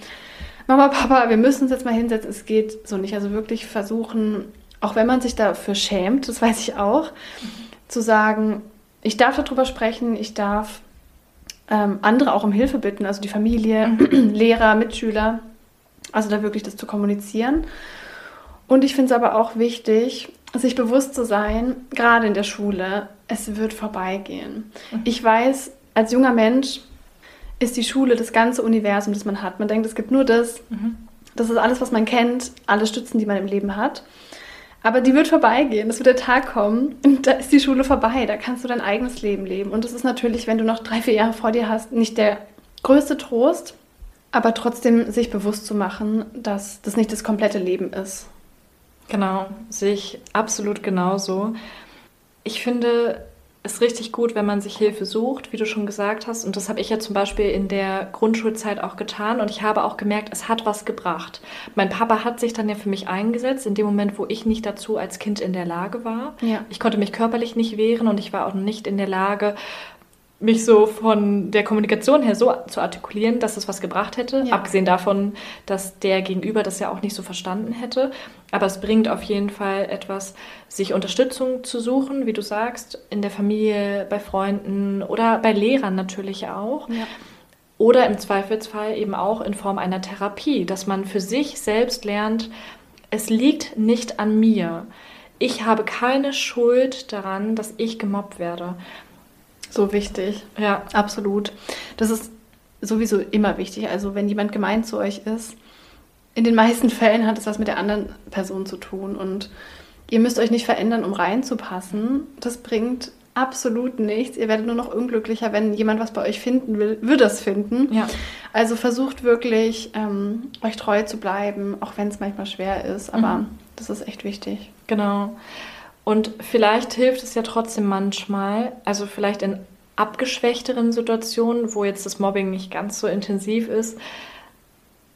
Mama, Papa, wir müssen uns jetzt mal hinsetzen, es geht so nicht. Also wirklich versuchen, auch wenn man sich dafür schämt, das weiß ich auch, zu sagen, ich darf darüber sprechen, ich darf ähm, andere auch um Hilfe bitten, also die Familie, *clears throat* Lehrer, Mitschüler, also da wirklich das zu kommunizieren. Und ich finde es aber auch wichtig, sich bewusst zu sein, gerade in der Schule, es wird vorbeigehen. Ich weiß, als junger Mensch ist die Schule das ganze Universum, das man hat. Man denkt, es gibt nur das. Das ist alles, was man kennt, alle Stützen, die man im Leben hat. Aber die wird vorbeigehen. Es wird der Tag kommen und *laughs* da ist die Schule vorbei. Da kannst du dein eigenes Leben leben. Und das ist natürlich, wenn du noch drei, vier Jahre vor dir hast, nicht der größte Trost, aber trotzdem sich bewusst zu machen, dass das nicht das komplette Leben ist. Genau, sehe ich absolut genauso. Ich finde es richtig gut, wenn man sich Hilfe sucht, wie du schon gesagt hast. Und das habe ich ja zum Beispiel in der Grundschulzeit auch getan. Und ich habe auch gemerkt, es hat was gebracht. Mein Papa hat sich dann ja für mich eingesetzt, in dem Moment, wo ich nicht dazu als Kind in der Lage war. Ja. Ich konnte mich körperlich nicht wehren und ich war auch nicht in der Lage, mich so von der Kommunikation her so zu artikulieren, dass es was gebracht hätte. Ja. Abgesehen davon, dass der Gegenüber das ja auch nicht so verstanden hätte. Aber es bringt auf jeden Fall etwas, sich Unterstützung zu suchen, wie du sagst, in der Familie, bei Freunden oder bei Lehrern natürlich auch. Ja. Oder im Zweifelsfall eben auch in Form einer Therapie, dass man für sich selbst lernt, es liegt nicht an mir. Ich habe keine Schuld daran, dass ich gemobbt werde. So wichtig. Ja, Absolut. Das ist sowieso immer wichtig. Also wenn jemand gemein zu euch ist, in den meisten *laughs* Fällen hat es was mit der anderen Person zu tun. Und ihr müsst euch nicht verändern, um reinzupassen. Das bringt absolut nichts. Ihr werdet nur noch unglücklicher, wenn jemand was bei euch finden will, wird es finden. ja, Also versucht wirklich, ähm, euch treu zu bleiben, auch wenn es manchmal schwer ist. Aber Mhm. das ist echt wichtig. genau. Und vielleicht hilft es ja trotzdem manchmal, also vielleicht in abgeschwächteren Situationen, wo jetzt das Mobbing nicht ganz so intensiv ist,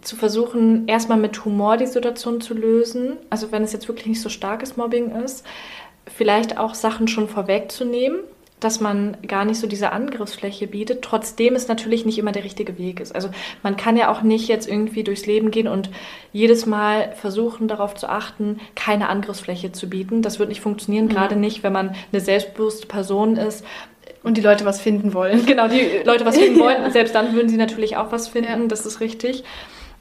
zu versuchen, erstmal mit Humor die Situation zu lösen. Also wenn es jetzt wirklich nicht so starkes Mobbing ist, vielleicht auch Sachen schon vorwegzunehmen, dass man gar nicht so diese Angriffsfläche bietet, trotzdem es natürlich nicht immer der richtige Weg ist. Also man kann ja auch nicht jetzt irgendwie durchs Leben gehen und jedes Mal versuchen darauf zu achten, keine Angriffsfläche zu bieten. Das wird nicht funktionieren, ja. gerade nicht, wenn man eine selbstbewusste Person ist. Und die Leute was finden wollen. *laughs* Genau, die Leute was finden wollen. *laughs* Selbst dann würden sie natürlich auch was finden, ja. das ist richtig.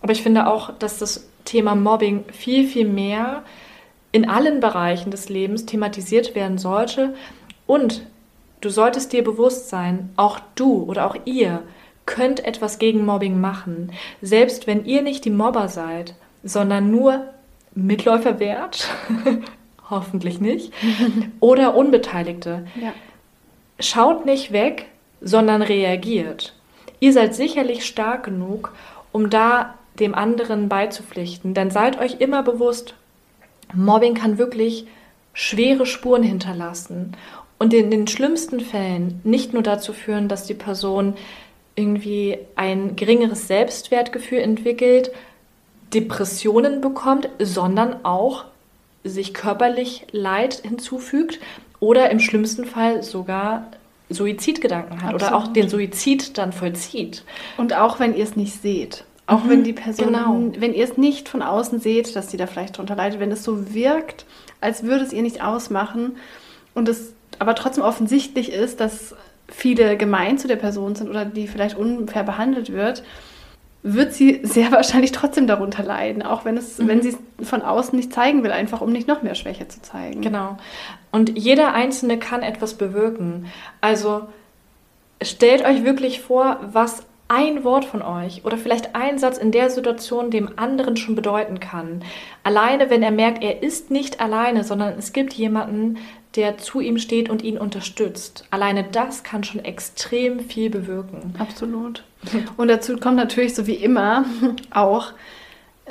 Aber ich finde auch, dass das Thema Mobbing viel, viel mehr in allen Bereichen des Lebens thematisiert werden sollte. Und du solltest dir bewusst sein, auch du oder auch ihr könnt etwas gegen Mobbing machen. Selbst wenn ihr nicht die Mobber seid, sondern nur Mitläufer wärt, *laughs* hoffentlich nicht, *laughs* oder Unbeteiligte. Ja. Schaut nicht weg, sondern reagiert. Ihr seid sicherlich stark genug, um da dem anderen beizupflichten. Dann seid euch immer bewusst, Mobbing kann wirklich schwere Spuren hinterlassen und in den schlimmsten Fällen nicht nur dazu führen, dass die Person irgendwie ein geringeres Selbstwertgefühl entwickelt, Depressionen bekommt, sondern auch sich körperlich Leid hinzufügt oder im schlimmsten Fall sogar Suizidgedanken hat Absolut. oder auch den Suizid dann vollzieht. Und auch wenn ihr es nicht seht. Auch mhm, wenn die Person, genau. wenn ihr es nicht von außen seht, dass sie da vielleicht drunter leidet, wenn es so wirkt, als würde es ihr nicht ausmachen und es aber trotzdem offensichtlich ist, dass viele gemein zu der Person sind oder die vielleicht unfair behandelt wird, wird sie sehr *laughs* wahrscheinlich trotzdem darunter leiden, auch wenn es, mhm. wenn sie es von außen nicht zeigen will, einfach um nicht noch mehr Schwäche zu zeigen. Genau. Und jeder Einzelne kann etwas bewirken. Also stellt euch wirklich vor, was ein Wort von euch oder vielleicht ein Satz in der Situation dem anderen schon bedeuten kann. Alleine, wenn er merkt, er ist nicht alleine, sondern es gibt jemanden, der zu ihm steht und ihn unterstützt. Alleine das kann schon extrem viel bewirken. Absolut. Und dazu kommt natürlich, so wie immer, *laughs* auch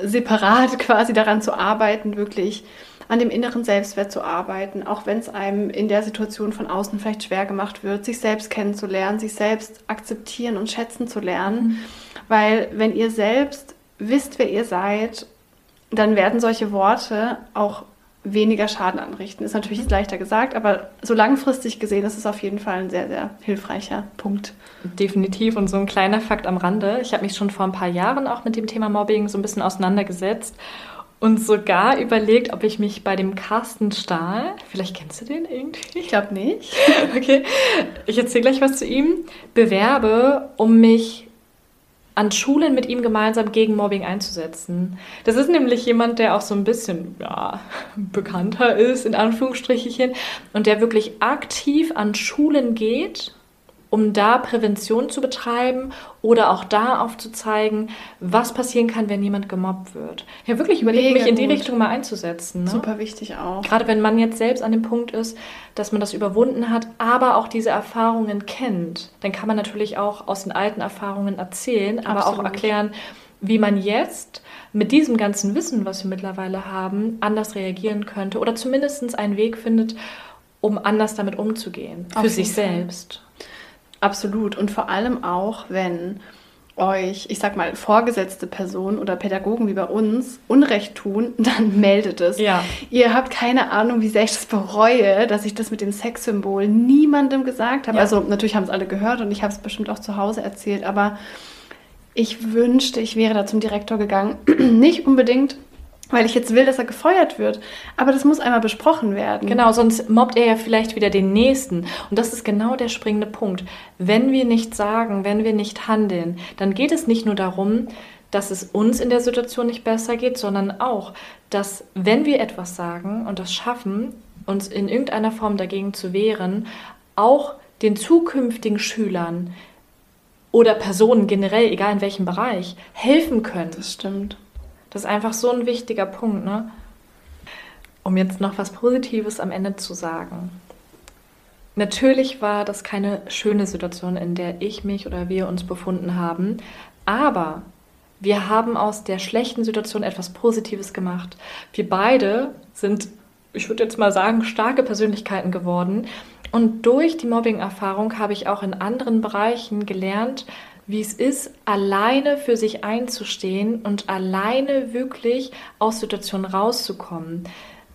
separat quasi daran zu arbeiten, wirklich an dem inneren Selbstwert zu arbeiten, auch wenn es einem in der Situation von außen vielleicht schwer gemacht wird, sich selbst kennenzulernen, sich selbst akzeptieren und schätzen zu lernen. Mhm. Weil wenn ihr selbst wisst, wer ihr seid, dann werden solche Worte auch weniger Schaden anrichten. Ist natürlich mhm. leichter gesagt, aber so langfristig gesehen ist es auf jeden Fall ein sehr, sehr hilfreicher Punkt. Definitiv. Und so ein kleiner Fakt am Rande. Ich habe mich schon vor ein paar Jahren auch mit dem Thema Mobbing so ein bisschen auseinandergesetzt und sogar überlegt, ob ich mich bei dem Carsten Stahl, vielleicht kennst du den irgendwie? Ich glaube nicht. *laughs* okay, ich erzähle gleich was zu ihm, bewerbe, um mich an Schulen mit ihm gemeinsam gegen Mobbing einzusetzen. Das ist nämlich jemand, der auch so ein bisschen ja, *laughs* bekannter ist, in Anführungsstrichen, und der wirklich aktiv an Schulen geht um da Prävention zu betreiben oder auch da aufzuzeigen, was passieren kann, wenn jemand gemobbt wird. Ja, wirklich überlegt, mich in die gut. Richtung mal einzusetzen. Ne? Super wichtig auch. Gerade wenn man jetzt selbst an dem Punkt ist, dass man das überwunden hat, aber auch diese Erfahrungen kennt, dann kann man natürlich auch aus den alten Erfahrungen erzählen, Absolut. aber auch erklären, wie man jetzt mit diesem ganzen Wissen, was wir mittlerweile haben, anders reagieren könnte oder zumindest einen Weg findet, um anders damit umzugehen. Auf für sich selbst. Absolut. Und vor allem auch, wenn euch, ich sag mal, vorgesetzte Personen oder Pädagogen wie bei uns Unrecht tun, *laughs* dann meldet es. Ja. Ihr habt keine Ahnung, wie sehr ich das bereue, dass ich das mit dem Sexsymbol niemandem gesagt habe. Ja. Also natürlich haben es alle gehört und ich habe es bestimmt auch zu Hause erzählt, aber ich wünschte, ich wäre da zum Direktor gegangen. *clears throat* Nicht unbedingt, weil ich jetzt will, dass er gefeuert wird. Aber das muss einmal besprochen werden. Genau, sonst mobbt er ja vielleicht wieder den Nächsten. Und das ist genau der springende Punkt. Wenn wir nicht sagen, wenn wir nicht handeln, dann geht es nicht nur darum, dass es uns in der Situation nicht besser geht, sondern auch, dass wenn wir etwas sagen und das schaffen, uns in irgendeiner Form dagegen zu wehren, auch den zukünftigen Schülern oder Personen generell, egal in welchem Bereich, helfen können. Das stimmt. Das ist einfach so ein wichtiger Punkt, ne? Um jetzt noch was Positives am Ende zu sagen. Natürlich war das keine schöne Situation, in der ich mich oder wir uns befunden haben, aber wir haben aus der schlechten Situation etwas Positives gemacht. Wir beide sind, ich würde jetzt mal sagen, starke Persönlichkeiten geworden. Und durch die Mobbing-Erfahrung habe ich auch in anderen Bereichen gelernt, wie es ist, alleine für sich einzustehen und alleine wirklich aus Situationen rauszukommen.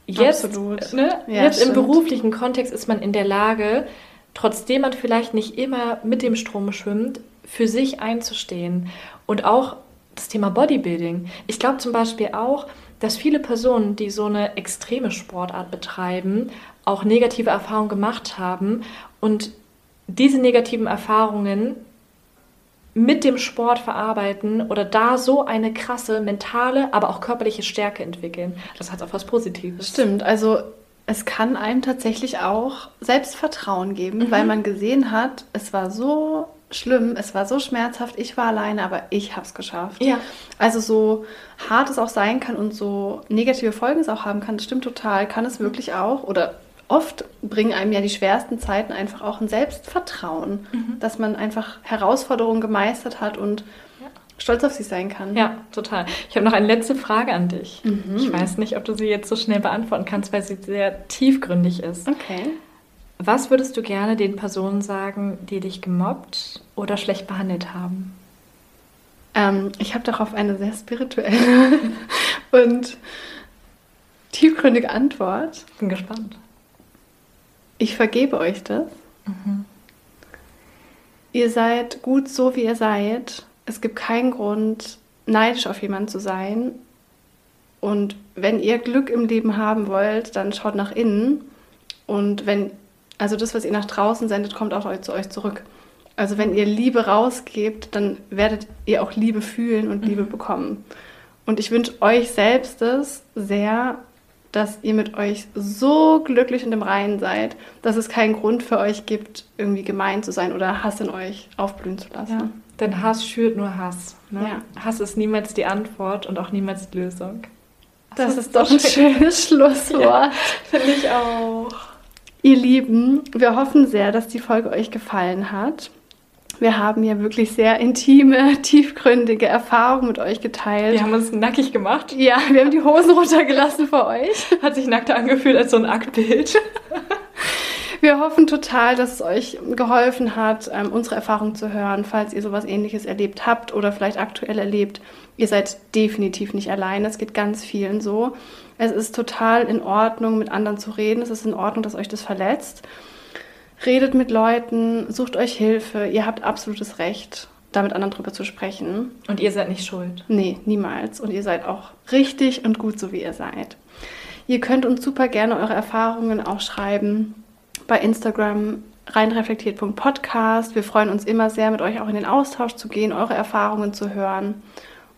Jetzt, ne, ja, jetzt im beruflichen Kontext ist man in der Lage, trotzdem man vielleicht nicht immer mit dem Strom schwimmt, für sich einzustehen. Und auch das Thema Bodybuilding. Ich glaube zum Beispiel auch, dass viele Personen, die so eine extreme Sportart betreiben, auch negative Erfahrungen gemacht haben und diese negativen Erfahrungen mit dem Sport verarbeiten oder da so eine krasse mentale, aber auch körperliche Stärke entwickeln. Das hat auch was Positives. Stimmt, also es kann einem tatsächlich auch Selbstvertrauen geben, mhm. weil man gesehen hat, es war so schlimm, es war so schmerzhaft, ich war alleine, aber ich habe es geschafft. Ja. Also so hart es auch sein kann und so negative Folgen es auch haben kann, das stimmt total, kann es wirklich auch oder oft bringen einem ja die schwersten Zeiten einfach auch ein Selbstvertrauen, mhm. dass man einfach Herausforderungen gemeistert hat und ja. stolz auf sich sein kann. Ja, total. Ich habe noch eine letzte Frage an dich. Mhm. Ich weiß nicht, ob du sie jetzt so schnell beantworten kannst, weil sie sehr tiefgründig ist. Okay. Was würdest du gerne den Personen sagen, die dich gemobbt oder schlecht behandelt haben? Ähm, ich habe darauf eine sehr spirituelle *laughs* und tiefgründige Antwort. Bin gespannt. Ich vergebe euch das. Mhm. Ihr seid gut so, wie ihr seid. Es gibt keinen Grund, neidisch auf jemanden zu sein. Und wenn ihr Glück im Leben haben wollt, dann schaut nach innen. Und wenn, also das, was ihr nach draußen sendet, kommt auch zu euch zurück. Also wenn ihr Liebe rausgebt, dann werdet ihr auch Liebe fühlen und Liebe mhm. bekommen. Und ich wünsche euch selbst es sehr, dass ihr mit euch so glücklich und im Reinen seid, dass es keinen Grund für euch gibt, irgendwie gemein zu sein oder Hass in euch aufblühen zu lassen. Ja, denn Hass schürt nur Hass. Ne? Ja. Hass ist niemals die Antwort und auch niemals die Lösung. Das, das ist doch ein *laughs* schönes Schlusswort. Ja, *laughs* Finde ich auch. Ihr Lieben, wir hoffen sehr, dass die Folge euch gefallen hat. Wir haben ja wirklich sehr intime, *laughs* tiefgründige Erfahrungen mit euch geteilt. Wir haben uns nackig gemacht. Ja, wir haben die Hosen runtergelassen für euch. *laughs* Hat sich nackter angefühlt als so ein Aktbild. *laughs* Wir hoffen total, dass es euch geholfen hat, ähm, unsere Erfahrungen zu hören, falls ihr sowas ähnliches erlebt habt oder vielleicht aktuell erlebt. Ihr seid definitiv nicht allein. Es geht ganz vielen so. Es ist total in Ordnung, mit anderen zu reden. Es ist in Ordnung, dass euch das verletzt. Redet mit Leuten, sucht euch Hilfe. Ihr habt absolutes Recht, da mit anderen drüber zu sprechen. Und ihr seid nicht schuld. Nee, niemals. Und ihr seid auch richtig und gut, so wie ihr seid. Ihr könnt uns super gerne eure Erfahrungen auch schreiben bei Instagram reinreflektiert.podcast. Wir freuen uns immer sehr, mit euch auch in den Austausch zu gehen, eure Erfahrungen zu hören.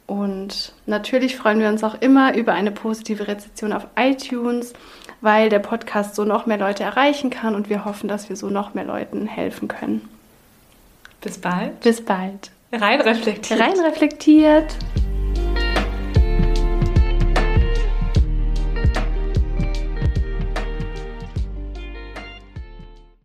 Und natürlich freuen wir uns auch immer über eine positive Rezession auf iTunes weil der Podcast so noch mehr Leute erreichen kann und wir hoffen, dass wir so noch mehr Leuten helfen können. Bis bald. Bis bald. Rein reflektiert. Rein reflektiert.